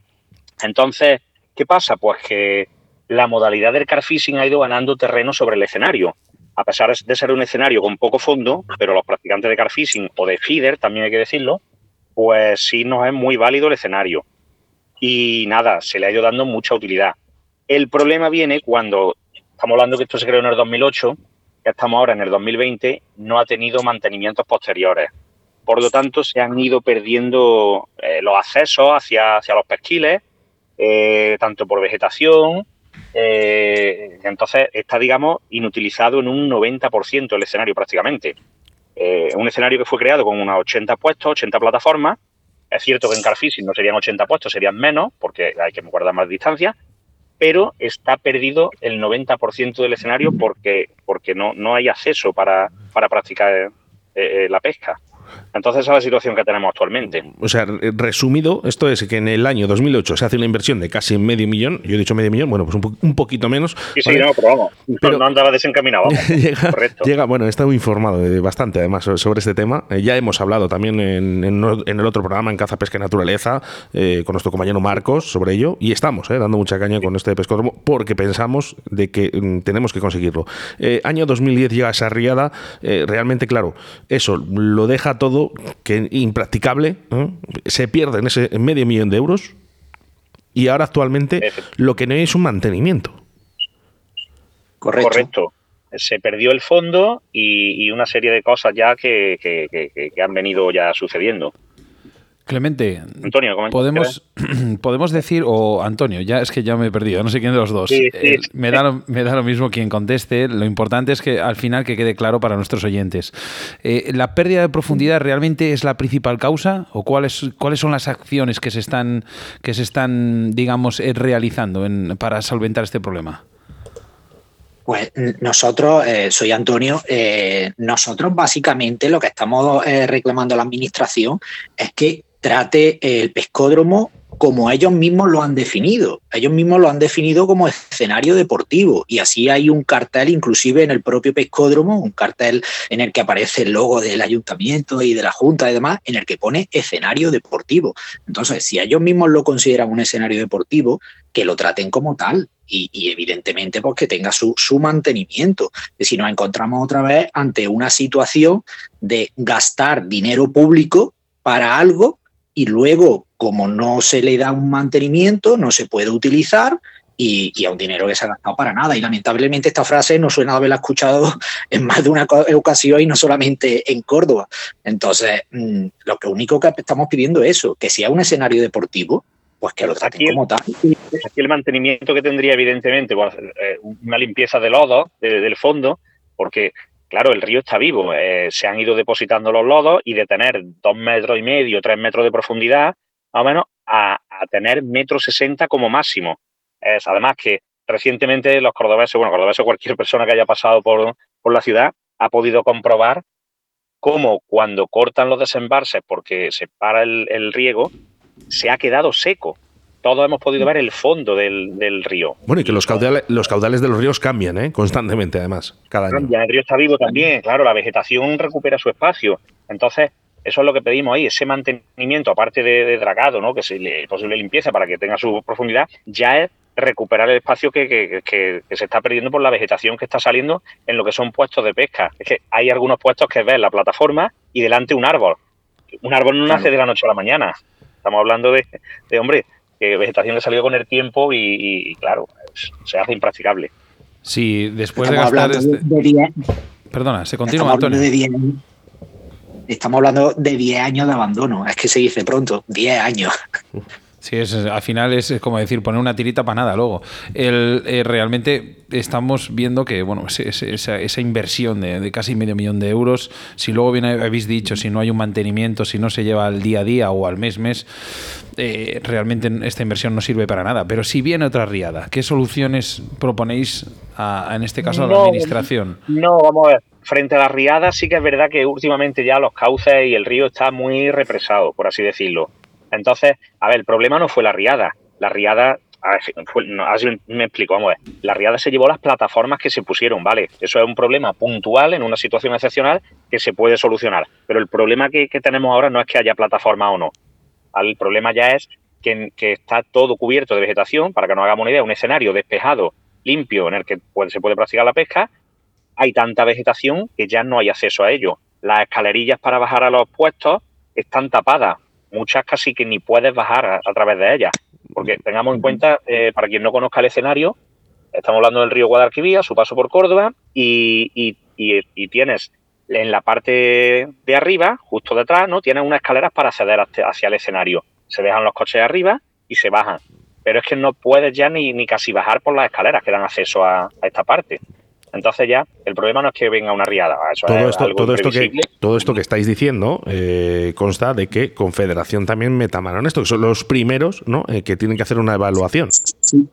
Entonces, ¿qué pasa? Pues que la modalidad del car fishing ha ido ganando terreno sobre el escenario. A pesar de ser un escenario con poco fondo, pero los practicantes de car fishing o de feeder, también hay que decirlo, pues sí nos es muy válido el escenario. Y nada, se le ha ido dando mucha utilidad. El problema viene cuando estamos hablando que esto se creó en el 2008, ya estamos ahora en el 2020, no ha tenido mantenimientos posteriores. Por lo tanto, se han ido perdiendo eh, los accesos hacia, hacia los pesquiles, eh, tanto por vegetación, eh, entonces está, digamos, inutilizado en un 90% el escenario prácticamente. Eh, un escenario que fue creado con unos 80 puestos, 80 plataformas. Es cierto que en Carfishing no serían 80 puestos, serían menos, porque hay que guardar más distancia, pero está perdido el 90% del escenario porque, porque no, no hay acceso para, para practicar eh, la pesca. Entonces, esa es la situación que tenemos actualmente. O sea, resumido, esto es que en el año 2008 se hace una inversión de casi medio millón. Yo he dicho medio millón, bueno, pues un, poquito menos. Sí, sí, no, pero vamos, no andaba desencaminado. llega, Correcto. Llega, bueno, he estado informado bastante además sobre este tema. Eh, ya hemos hablado también en, el otro programa, en Caza, Pesca y Naturaleza, eh, con nuestro compañero Marcos sobre ello. Y estamos eh, dando mucha caña con este pescódromo porque pensamos de que mm, tenemos que conseguirlo. año 2010 llega esa riada. realmente, claro, eso lo deja todo que impracticable, se pierde en ese medio millón de euros y ahora actualmente lo que no hay es un mantenimiento. Correcto. Se perdió el fondo y, una serie de cosas ya que, que han venido ya sucediendo. Clemente, Antonio, podemos, podemos decir, o Antonio, ya es que ya me he perdido, no sé quién de los dos. Eh, me, da lo, me da lo mismo quien conteste, lo importante es que al final que quede claro para nuestros oyentes. Eh, ¿La pérdida de profundidad realmente es la principal causa o cuáles, cuáles son las acciones que se están, que se están digamos, eh, realizando para solventar este problema? Pues nosotros, soy Antonio, nosotros básicamente lo que estamos reclamando a la administración es que trate el pescódromo como ellos mismos lo han definido. Ellos mismos lo han definido como escenario deportivo y así hay un cartel inclusive en el propio pescódromo, un cartel en el que aparece el logo del ayuntamiento y de la junta y demás, en el que pone escenario deportivo. Entonces, si ellos mismos lo consideran un escenario deportivo, que lo traten como tal. Y, evidentemente pues que tenga su, su mantenimiento. Si nos encontramos otra vez ante una situación de gastar dinero público para algo y luego, como no se le da un mantenimiento, no se puede utilizar y, y, a un dinero que se ha gastado para nada. Y lamentablemente esta frase no suena haberla escuchado en más de una ocasión y no solamente en Córdoba. Entonces, mm, lo que único que estamos pidiendo es eso, que sea un escenario deportivo, pues que lo traten como tal. Aquí el mantenimiento que tendría, evidentemente, pues, eh, una limpieza de lodo del fondo, porque claro, el río está vivo, eh, se han ido depositando los lodos y de tener dos metros y medio, tres metros de profundidad, más o menos, a, tener metro sesenta como máximo. Es, además que recientemente los cordobeses, bueno, cordobeses cualquier persona que haya pasado por, la ciudad ha podido comprobar cómo cuando cortan los desembarses porque se para el riego, se ha quedado seco todos hemos podido ver el fondo del, río. Bueno, y que los caudales, los caudales de los ríos cambian ¿eh? constantemente, además, cada año. el río está vivo también, claro, la vegetación recupera su espacio. Entonces, eso es lo que pedimos ahí, ese mantenimiento, aparte de, dragado, ¿no? que es posible limpieza para que tenga su profundidad, ya es recuperar el espacio que, se está perdiendo por la vegetación que está saliendo en lo que son puestos de pesca. Es que hay algunos puestos que ves la plataforma y delante un árbol. Un árbol no nace de la noche a la mañana. Estamos hablando de, de hombre, que vegetación que salió con el tiempo y, claro, se hace impracticable. Sí, después de gastar... Este... Perdona, se continúa, Antonio. estamos hablando de 10 años de abandono, es que se dice pronto, 10 años. Sí, es, al final es como decir, poner una tirita para nada luego. El, eh, realmente estamos viendo que, bueno, esa, esa inversión de, casi medio millón de euros, si luego bien habéis dicho, si no hay un mantenimiento, si no se lleva al día a día o al mes mes, eh, realmente esta inversión no sirve para nada. Pero si viene otra riada, ¿qué soluciones proponéis en este caso a la administración? No, vamos a ver. Frente a la riada sí que es verdad que últimamente ya los cauces y el río está muy represado, por así decirlo. Entonces, a ver, el problema no fue la riada. La riada a ver, me explico, vamos a ver. La riada se llevó las plataformas que se pusieron, ¿vale? Eso es un problema puntual en una situación excepcional que se puede solucionar. Pero el problema que, tenemos ahora no es que haya plataforma o no. El problema ya es que, está todo cubierto de vegetación, para que nos hagamos una idea, un escenario despejado, limpio, en el que se puede practicar la pesca. Hay tanta vegetación que ya no hay acceso a ello. Las escalerillas para bajar a los puestos están tapadas. Muchas casi que ni puedes bajar a través de ellas. Porque tengamos en cuenta, eh, para quien no conozca el escenario, estamos hablando del río Guadalquivir, su paso por Córdoba, y, tienes en la parte de arriba, justo detrás, ¿no? Tienes unas escaleras para acceder hacia el escenario. Se dejan los coches arriba y se bajan. Pero es que no puedes ya ni, ni casi bajar por las escaleras que dan acceso a esta parte. Entonces ya el problema no es que venga una riada. todo, esto, todo, esto que, todo esto que estáis diciendo eh, consta de que Confederación también meta mano en esto, que son los primeros ¿no? Eh, que tienen que hacer una evaluación. Sí.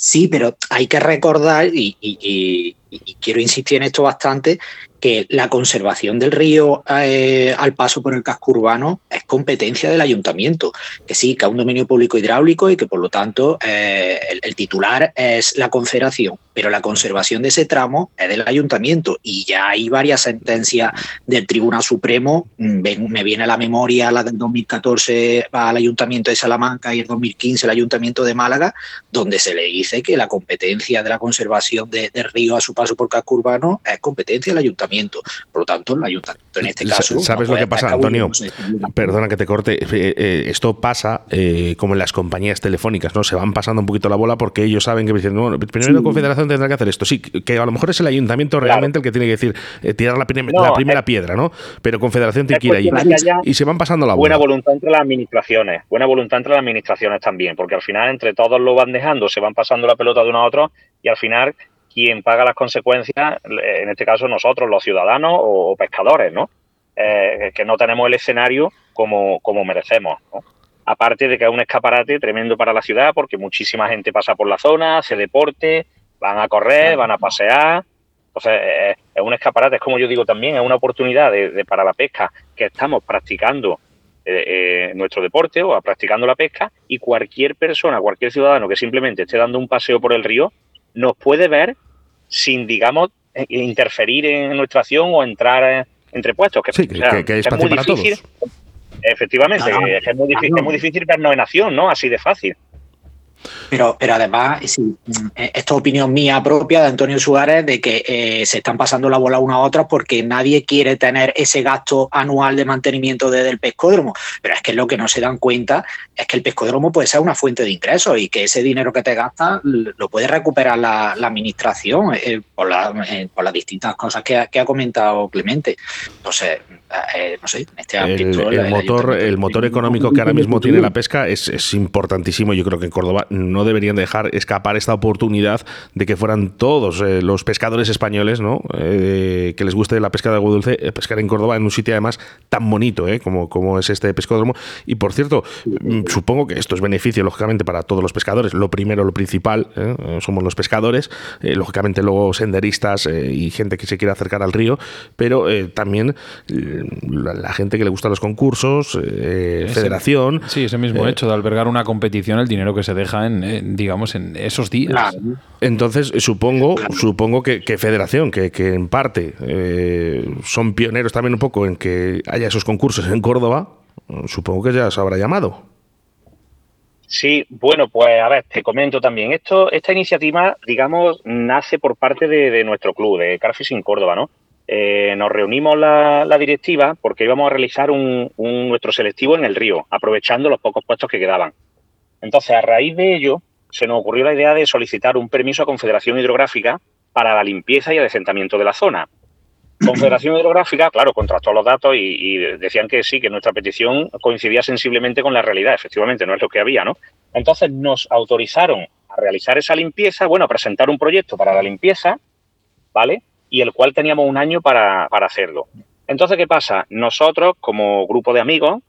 Sí, pero hay que recordar, y, y, quiero insistir en esto bastante, que la conservación del río eh, al paso por el casco urbano es competencia del ayuntamiento, que sí, que es un dominio público hidráulico y que por lo tanto eh, el, titular es la confederación, pero la conservación de ese tramo es del ayuntamiento y ya hay varias sentencias del Tribunal Supremo, mm, me viene a la memoria la del 2014 al ayuntamiento de Salamanca y el 2015 el ayuntamiento de Málaga, donde se le dice que la competencia de la conservación del río a su paso por casco urbano es competencia del ayuntamiento por lo tanto, el ayuntamiento en este caso. ¿Sabes lo que pasa, Antonio? Perdona que te corte. Eh, eh, esto pasa eh, como en las compañías telefónicas, ¿no? Se van pasando un poquito la bola porque ellos saben que dicen, primero la Confederación tendrá que hacer esto. Sí, que a lo mejor es el ayuntamiento realmente el que tiene que decir, tirar la, primera piedra, ¿no? Pero Confederación tiene que ir ahí. Y se van pasando la bola. Buena voluntad entre las administraciones, buena voluntad entre las administraciones también, porque al final entre todos lo van dejando, se van pasando la pelota de uno a otro y al final quien paga las consecuencias, en este caso nosotros, los ciudadanos o, pescadores, ¿no? Eh, que no tenemos el escenario como, como merecemos, Aparte de que es un escaparate tremendo para la ciudad, porque muchísima gente pasa por la zona, hace deporte, van a correr, van a pasear. Entonces, eh, es un escaparate, es como yo digo también, es una oportunidad de, para la pesca que estamos practicando eh, nuestro deporte o practicando la pesca y cualquier persona, cualquier ciudadano que simplemente esté dando un paseo por el río, nos puede ver sin, digamos, eh, interferir en nuestra acción o entrar entre puestos. Que, es, muy difícil. Efectivamente, es, muy difícil, es muy difícil vernos en acción, ¿no? Así de fácil. Pero, pero además, sí, esta opinión mía propia de Antonio Suárez de que eh, se están pasando la bola una a otra porque nadie quiere tener ese gasto anual de mantenimiento del pescódromo. Pero es que lo que no se dan cuenta es que el pescódromo puede ser una fuente de ingresos y que ese dinero que te gastas lo puede recuperar la, administración eh, por, eh, por, las distintas cosas que ha, que ha comentado Clemente. Entonces, eh, no sé, este ámbito. El, motor, el motor económico que ahora mismo tiene la pesca es, es, importantísimo. Yo creo que en Córdoba no deberían dejar escapar esta oportunidad de que fueran todos eh, los pescadores españoles, ¿no? Eh, que les guste la pesca de agua dulce, pescar en Córdoba en un sitio además tan bonito, como, como es este pescódromo. Y por cierto, mm, supongo que esto es beneficio, lógicamente, para todos los pescadores. Lo primero, lo principal, somos los pescadores, lógicamente luego senderistas y gente que se quiere acercar al río, pero también la, gente que le gusta los concursos, eh, federación. Sí, ese mismo eh, hecho de albergar una competición, el dinero que se deja en, digamos, en esos días. Entonces, supongo, supongo que, federación, que, en parte eh, son pioneros también un poco en que haya esos concursos en Córdoba, supongo que ya se habrá llamado. Sí, bueno, pues a ver, te comento también. Esto, esta iniciativa, digamos, nace por parte de, de nuestro club, de Carfishing Córdoba, ¿no? Eh, nos reunimos la, directiva porque íbamos a realizar un, nuestro selectivo en el río, aprovechando los pocos puestos que quedaban. Entonces, a raíz de ello, se nos ocurrió la idea de solicitar un permiso a Confederación Hidrográfica para la limpieza y adesentamiento de la zona. Confederación Hidrográfica, claro, contrastó los datos y, decían que sí, que nuestra petición coincidía sensiblemente con la realidad. Efectivamente, no es lo que había, ¿no? Entonces nos autorizaron a realizar esa limpieza, bueno, a presentar un proyecto para la limpieza, ¿vale? y el cual teníamos un año para, hacerlo. Entonces, ¿qué pasa? Nosotros, como grupo de amigos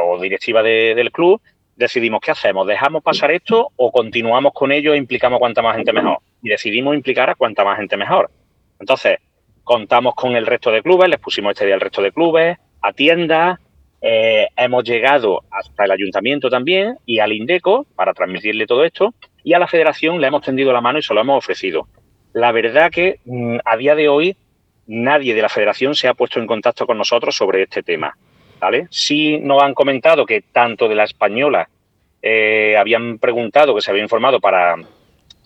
o directiva del club, decidimos qué hacemos, ¿dejamos pasar esto o continuamos con ello e implicamos a cuanta más gente mejor? Y decidimos implicar a cuanta más gente mejor. Entonces, contamos con el resto de clubes, les pusimos este día al resto de clubes, a tiendas, Eh, hemos llegado hasta el ayuntamiento también y al INDECO para transmitirle todo esto y a la federación le hemos tendido la mano y se lo hemos ofrecido. La verdad que mm, a día de hoy nadie de la federación se ha puesto en contacto con nosotros sobre este tema. ¿Vale? Sí nos han comentado que tanto de la española eh, habían preguntado, que se había informado para,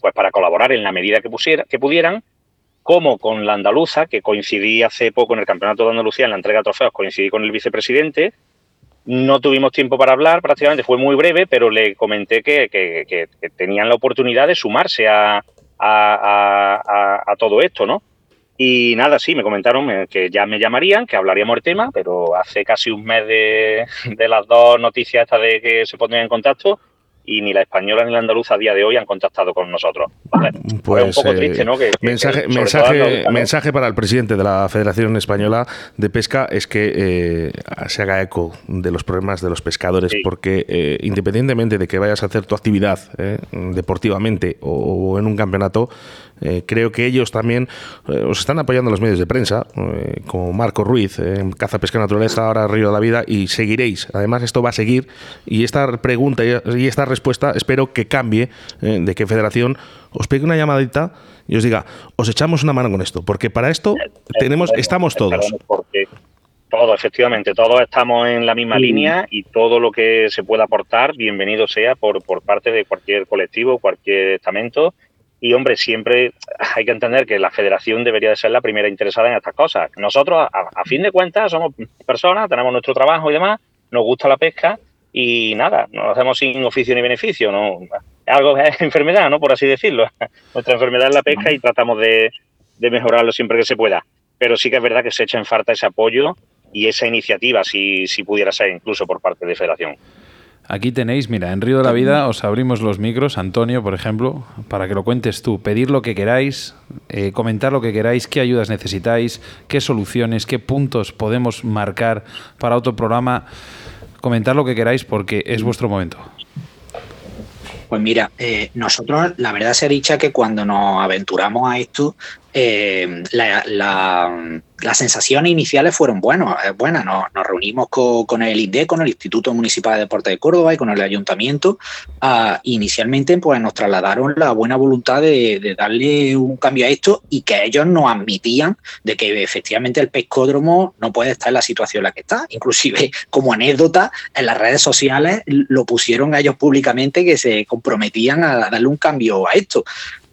pues para colaborar en la medida que, pusiera, que pudieran, como con la andaluza, que coincidí hace poco en el Campeonato de Andalucía, en la entrega de trofeos, coincidí con el vicepresidente. No tuvimos tiempo para hablar, prácticamente fue muy breve, pero le comenté que, tenían la oportunidad de sumarse a, a, todo esto, ¿no? Y nada, sí, me comentaron que ya me llamarían, que hablaríamos el tema, pero hace casi un mes de, de las dos noticias estas de que se pondrían en contacto y ni la española ni la andaluza a día de hoy han contactado con nosotros. Pues un poco triste, ¿no? mensaje, mensaje, mensaje para el presidente de la Federación Española de Pesca es que eh, se haga eco de los problemas de los pescadores, porque eh, independientemente de que vayas a hacer tu actividad eh, deportivamente o en un campeonato, eh, creo que ellos también eh, os están apoyando los medios de prensa, eh, como Marco Ruiz en Caza Pesca Naturaleza, ahora Río de la Vida, y seguiréis. Además, esto va a seguir y esta pregunta y esta respuesta espero que cambie, de que Federación os pegue una llamadita y os diga, os echamos una mano con esto, porque para esto tenemos, estamos todos. Todos, efectivamente, todos estamos en la misma línea y todo lo que se pueda aportar, bienvenido sea por, por parte de cualquier colectivo, cualquier estamento y hombre, siempre hay que entender que la federación debería de ser la primera interesada en estas cosas. Nosotros, a, fin de cuentas, somos personas, tenemos nuestro trabajo y demás, nos gusta la pesca y nada, nos hacemos sin oficio ni beneficio, ¿no? Algo es enfermedad, ¿no? Por así decirlo. Nuestra enfermedad es la pesca y tratamos de, de mejorarlo siempre que se pueda. Pero sí que es verdad que se echa en falta ese apoyo y esa iniciativa, si, si pudiera ser incluso por parte de Federación. Aquí tenéis, mira, en Río de la Vida os abrimos los micros, Antonio, por ejemplo, para que lo cuentes tú, pedir lo que queráis, eh, comentar lo que queráis, qué ayudas necesitáis, qué soluciones, qué puntos podemos marcar para otro programa, comentar lo que queráis porque es vuestro momento. Pues mira, eh, nosotros la verdad se dicha que cuando nos aventuramos a esto, eh, la, las sensaciones iniciales fueron buenas. Eh, buenas. Nos, reunimos con, el INDE, con el Instituto Municipal de Deportes de Córdoba y con el Ayuntamiento. Ah, inicialmente pues, nos trasladaron la buena voluntad de, darle un cambio a esto y que ellos nos admitían de que efectivamente el pescódromo no puede estar en la situación en la que está. Inclusive como anécdota, en las redes sociales lo pusieron a ellos públicamente que se comprometían a darle un cambio a esto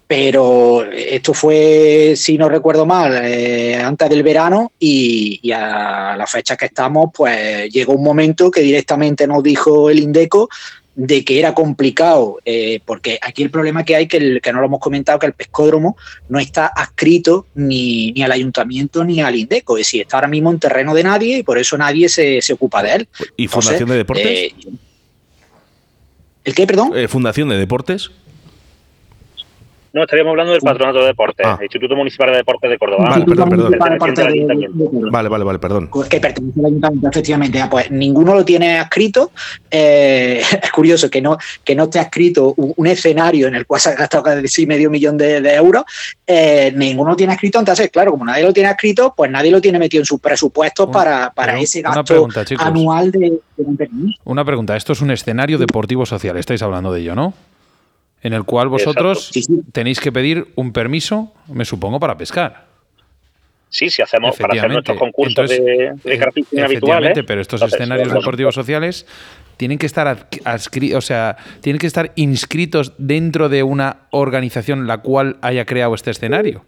pero esto fue, si no recuerdo mal, eh, antes del verano y, a la fecha que estamos, pues llegó un momento que directamente nos dijo el Indeco de que era complicado, eh, porque aquí el problema que hay, que, el, que no lo hemos comentado, que el pescódromo no está adscrito ni, ni al ayuntamiento ni al Indeco, es decir, está ahora mismo en terreno de nadie y por eso nadie se, ocupa de él. ¿Y Fundación de Deportes? Eh, ¿El qué, perdón? ¿Fundación de Deportes? No, estaríamos hablando del Patronato de Deportes, ah. Instituto Municipal de Deportes de Córdoba. Vale, perdón, perdón. Vale, vale, vale, perdón. Pues que pertenece al ayuntamiento, efectivamente. Ah, pues ninguno lo tiene adscrito. Eh, es curioso que no, que no esté adscrito un, escenario en el cual se ha gastado casi medio millón de, euros. Eh, ninguno lo tiene adscrito. Entonces, claro, como nadie lo tiene adscrito, pues nadie lo tiene metido en sus presupuestos para, para ese gasto anual de, de Una pregunta. Esto es un escenario deportivo social. Estáis hablando de ello, ¿no? En el cual vosotros tenéis que pedir un permiso, me supongo, para pescar. Sí, sí, hacemos para hacer nuestros concursos de, de eh, habituales. Pero estos escenarios deportivos sociales tienen que estar o sea, tienen que estar inscritos dentro de una organización la cual haya creado este escenario.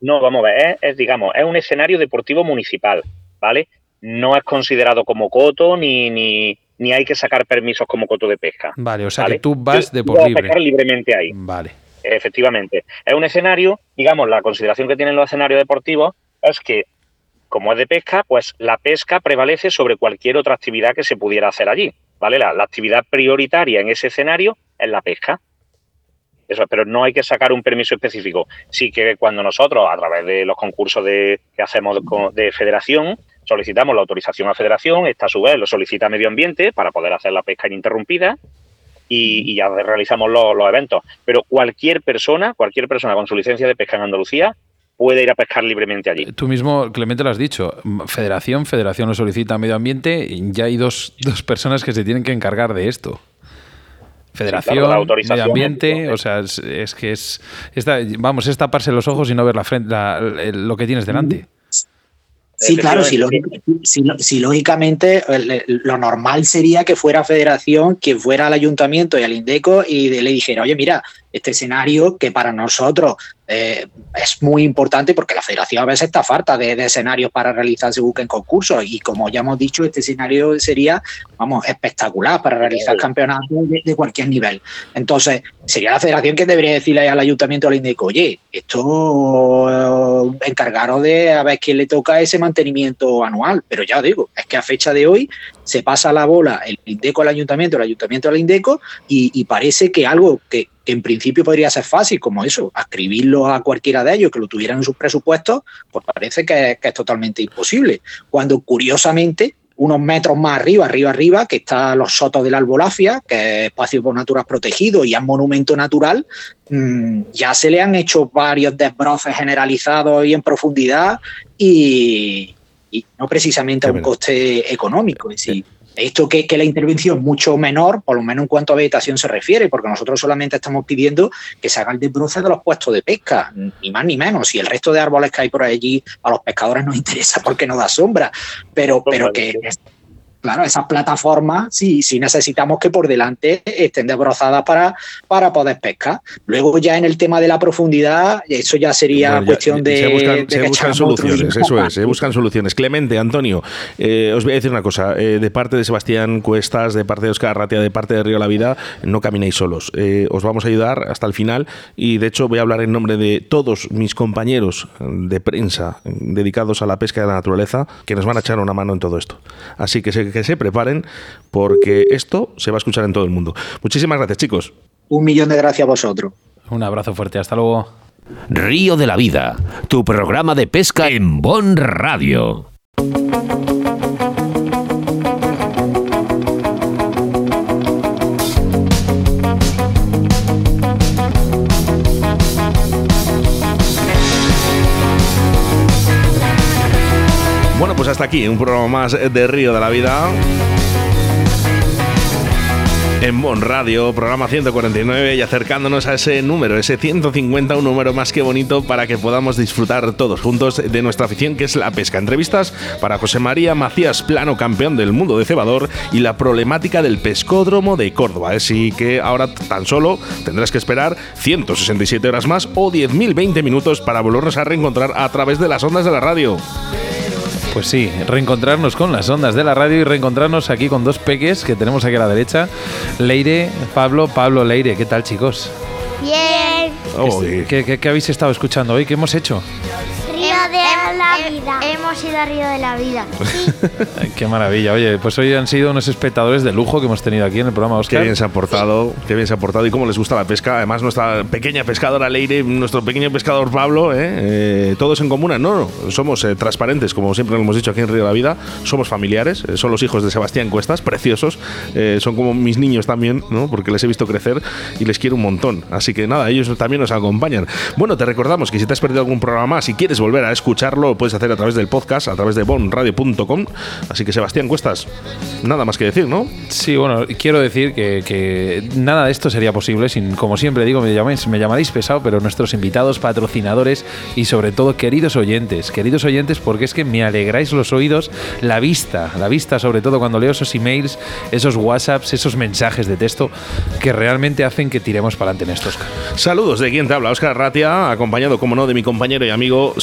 No, vamos a ver, es, digamos, es un escenario deportivo municipal, ¿vale? No es considerado como coto ni, ni, ni hay que sacar permisos como coto de pesca. Vale, o sea que tú vas de por libre. pescar libremente ahí. Vale. Efectivamente. Es un escenario, digamos, la consideración que tienen los escenarios deportivos es que, como es de pesca, pues la pesca prevalece sobre cualquier otra actividad que se pudiera hacer allí. ¿Vale? La, actividad prioritaria en ese escenario es la pesca. Eso, pero no hay que sacar un permiso específico. Sí que cuando nosotros, a través de los concursos de, que hacemos de federación, solicitamos la autorización a Federación, esta a su vez lo solicita Medio Ambiente para poder hacer la pesca ininterrumpida y, ya realizamos los, eventos. Pero cualquier persona, cualquier persona con su licencia de pesca en Andalucía puede ir a pescar libremente allí. Tú mismo, Clemente, lo has dicho. Federación, Federación lo solicita Medio Ambiente ya hay dos, dos personas que se tienen que encargar de esto. Federación, Medio Ambiente, o sea, es, que es, vamos, es taparse los ojos y no ver la frente, lo que tienes delante. Sí, claro, si, lógicamente lo normal sería que fuera Federación quien fuera al ayuntamiento y al INDECO y le dijera, oye, mira, este escenario que para nosotros eh, es muy importante porque la federación a veces está falta de, escenarios para realizarse en concursos y como ya hemos dicho, este escenario sería, vamos, espectacular para realizar campeonatos de, cualquier nivel. Entonces, sería la federación que debería decirle al ayuntamiento al INDECO, oye, esto eh, encargaros de a ver quién le toca ese mantenimiento anual, pero ya digo, es que a fecha de hoy se pasa la bola el INDECO al ayuntamiento, el ayuntamiento al INDECO y parece que algo que en principio podría ser fácil, como eso, escribirlo a cualquiera de ellos que lo tuvieran en sus presupuestos, pues parece que, es totalmente imposible. Cuando curiosamente unos metros más arriba, arriba, arriba, que están los sotos de la Albolafia, que es espacio por natural protegido y es monumento natural, mm, ya se le han hecho varios desbroces generalizados y en profundidad y, no precisamente a un coste económico. Es esto que, que, la intervención es mucho menor, por lo menos en cuanto a vegetación se refiere, porque nosotros solamente estamos pidiendo que se haga el desbroce de los puestos de pesca, ni más ni menos. Y el resto de árboles que hay por allí a los pescadores nos interesa porque no da sombra, pero, pero que claro, esas plataformas sí, sí necesitamos que por delante estén desbrozadas para, para poder pescar. Luego ya en el tema de la profundidad, eso ya sería cuestión de... Se buscan, soluciones, eso es, se buscan soluciones. Clemente, Antonio, eh, os voy a decir una cosa, eh, de parte de Sebastián Cuestas, de parte de Oscar Ratia, de parte de Río La Vida, no caminéis solos. Eh, os vamos a ayudar hasta el final y de hecho voy a hablar en nombre de todos mis compañeros de prensa dedicados a la pesca de la naturaleza que nos van a echar una mano en todo esto. Así que se que se preparen porque esto se va a escuchar en todo el mundo. Muchísimas gracias, chicos. Un millón de gracias a vosotros. Un abrazo fuerte, hasta luego. Río de la Vida, tu programa de pesca en Bon Radio. Aquí, un programa más de Río de la Vida. En Bon Radio, programa 149 y acercándonos a ese número, ese 150, un número más que bonito para que podamos disfrutar todos juntos de nuestra afición que es la pesca. Entrevistas para José María Macías Plano, campeón del mundo de cebador y la problemática del pescódromo de Córdoba. Así que ahora tan solo tendrás que esperar 167 horas más o 10.020 minutos para volvernos a reencontrar a través de las ondas de la radio. Pues sí, reencontrarnos con las ondas de la radio y reencontrarnos aquí con dos peques que tenemos aquí a la derecha. Leire, Pablo, Pablo, Leire, ¿qué tal chicos? Bien. qué habéis estado escuchando hoy? ¿Qué hemos hecho? De la vida. Hemos ido a Río de la Vida. qué maravilla. Oye, pues hoy han sido unos espectadores de lujo que hemos tenido aquí en el programa, Oscar. Qué bien se ha portado, qué bien se ha portado y cómo les gusta la pesca. Además, nuestra pequeña pescadora Leire, nuestro pequeño pescador Pablo, ¿eh? Eh, todos en común. No, no, somos eh, transparentes, como siempre lo hemos dicho aquí en Río de la Vida. Somos familiares, son los hijos de Sebastián Cuestas, preciosos. son como mis niños también, ¿no? Porque les he visto crecer y les quiero un montón. Así que nada, ellos también nos acompañan. Bueno, te recordamos que si te has perdido algún programa más, si quieres volver a escucharlo, puedes hacer a través del podcast, a través de bonradio.com. Así que Sebastián Cuestas, nada más que decir, ¿no? Sí, bueno, quiero decir que, nada de esto sería posible sin, como siempre digo, me llamáis, me llamaréis pesado, pero nuestros invitados, patrocinadores y sobre todo queridos oyentes, queridos oyentes, porque es que me alegráis los oídos, la vista, la vista sobre todo cuando leo esos emails, esos WhatsApps, esos mensajes de texto que realmente hacen que tiremos para adelante en estos. Saludos de quien te habla, Oscar Ratia, acompañado, como no, de mi compañero y amigo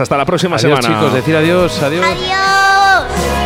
hasta la próxima semana. chicos. Decir. Adiós. Adiós.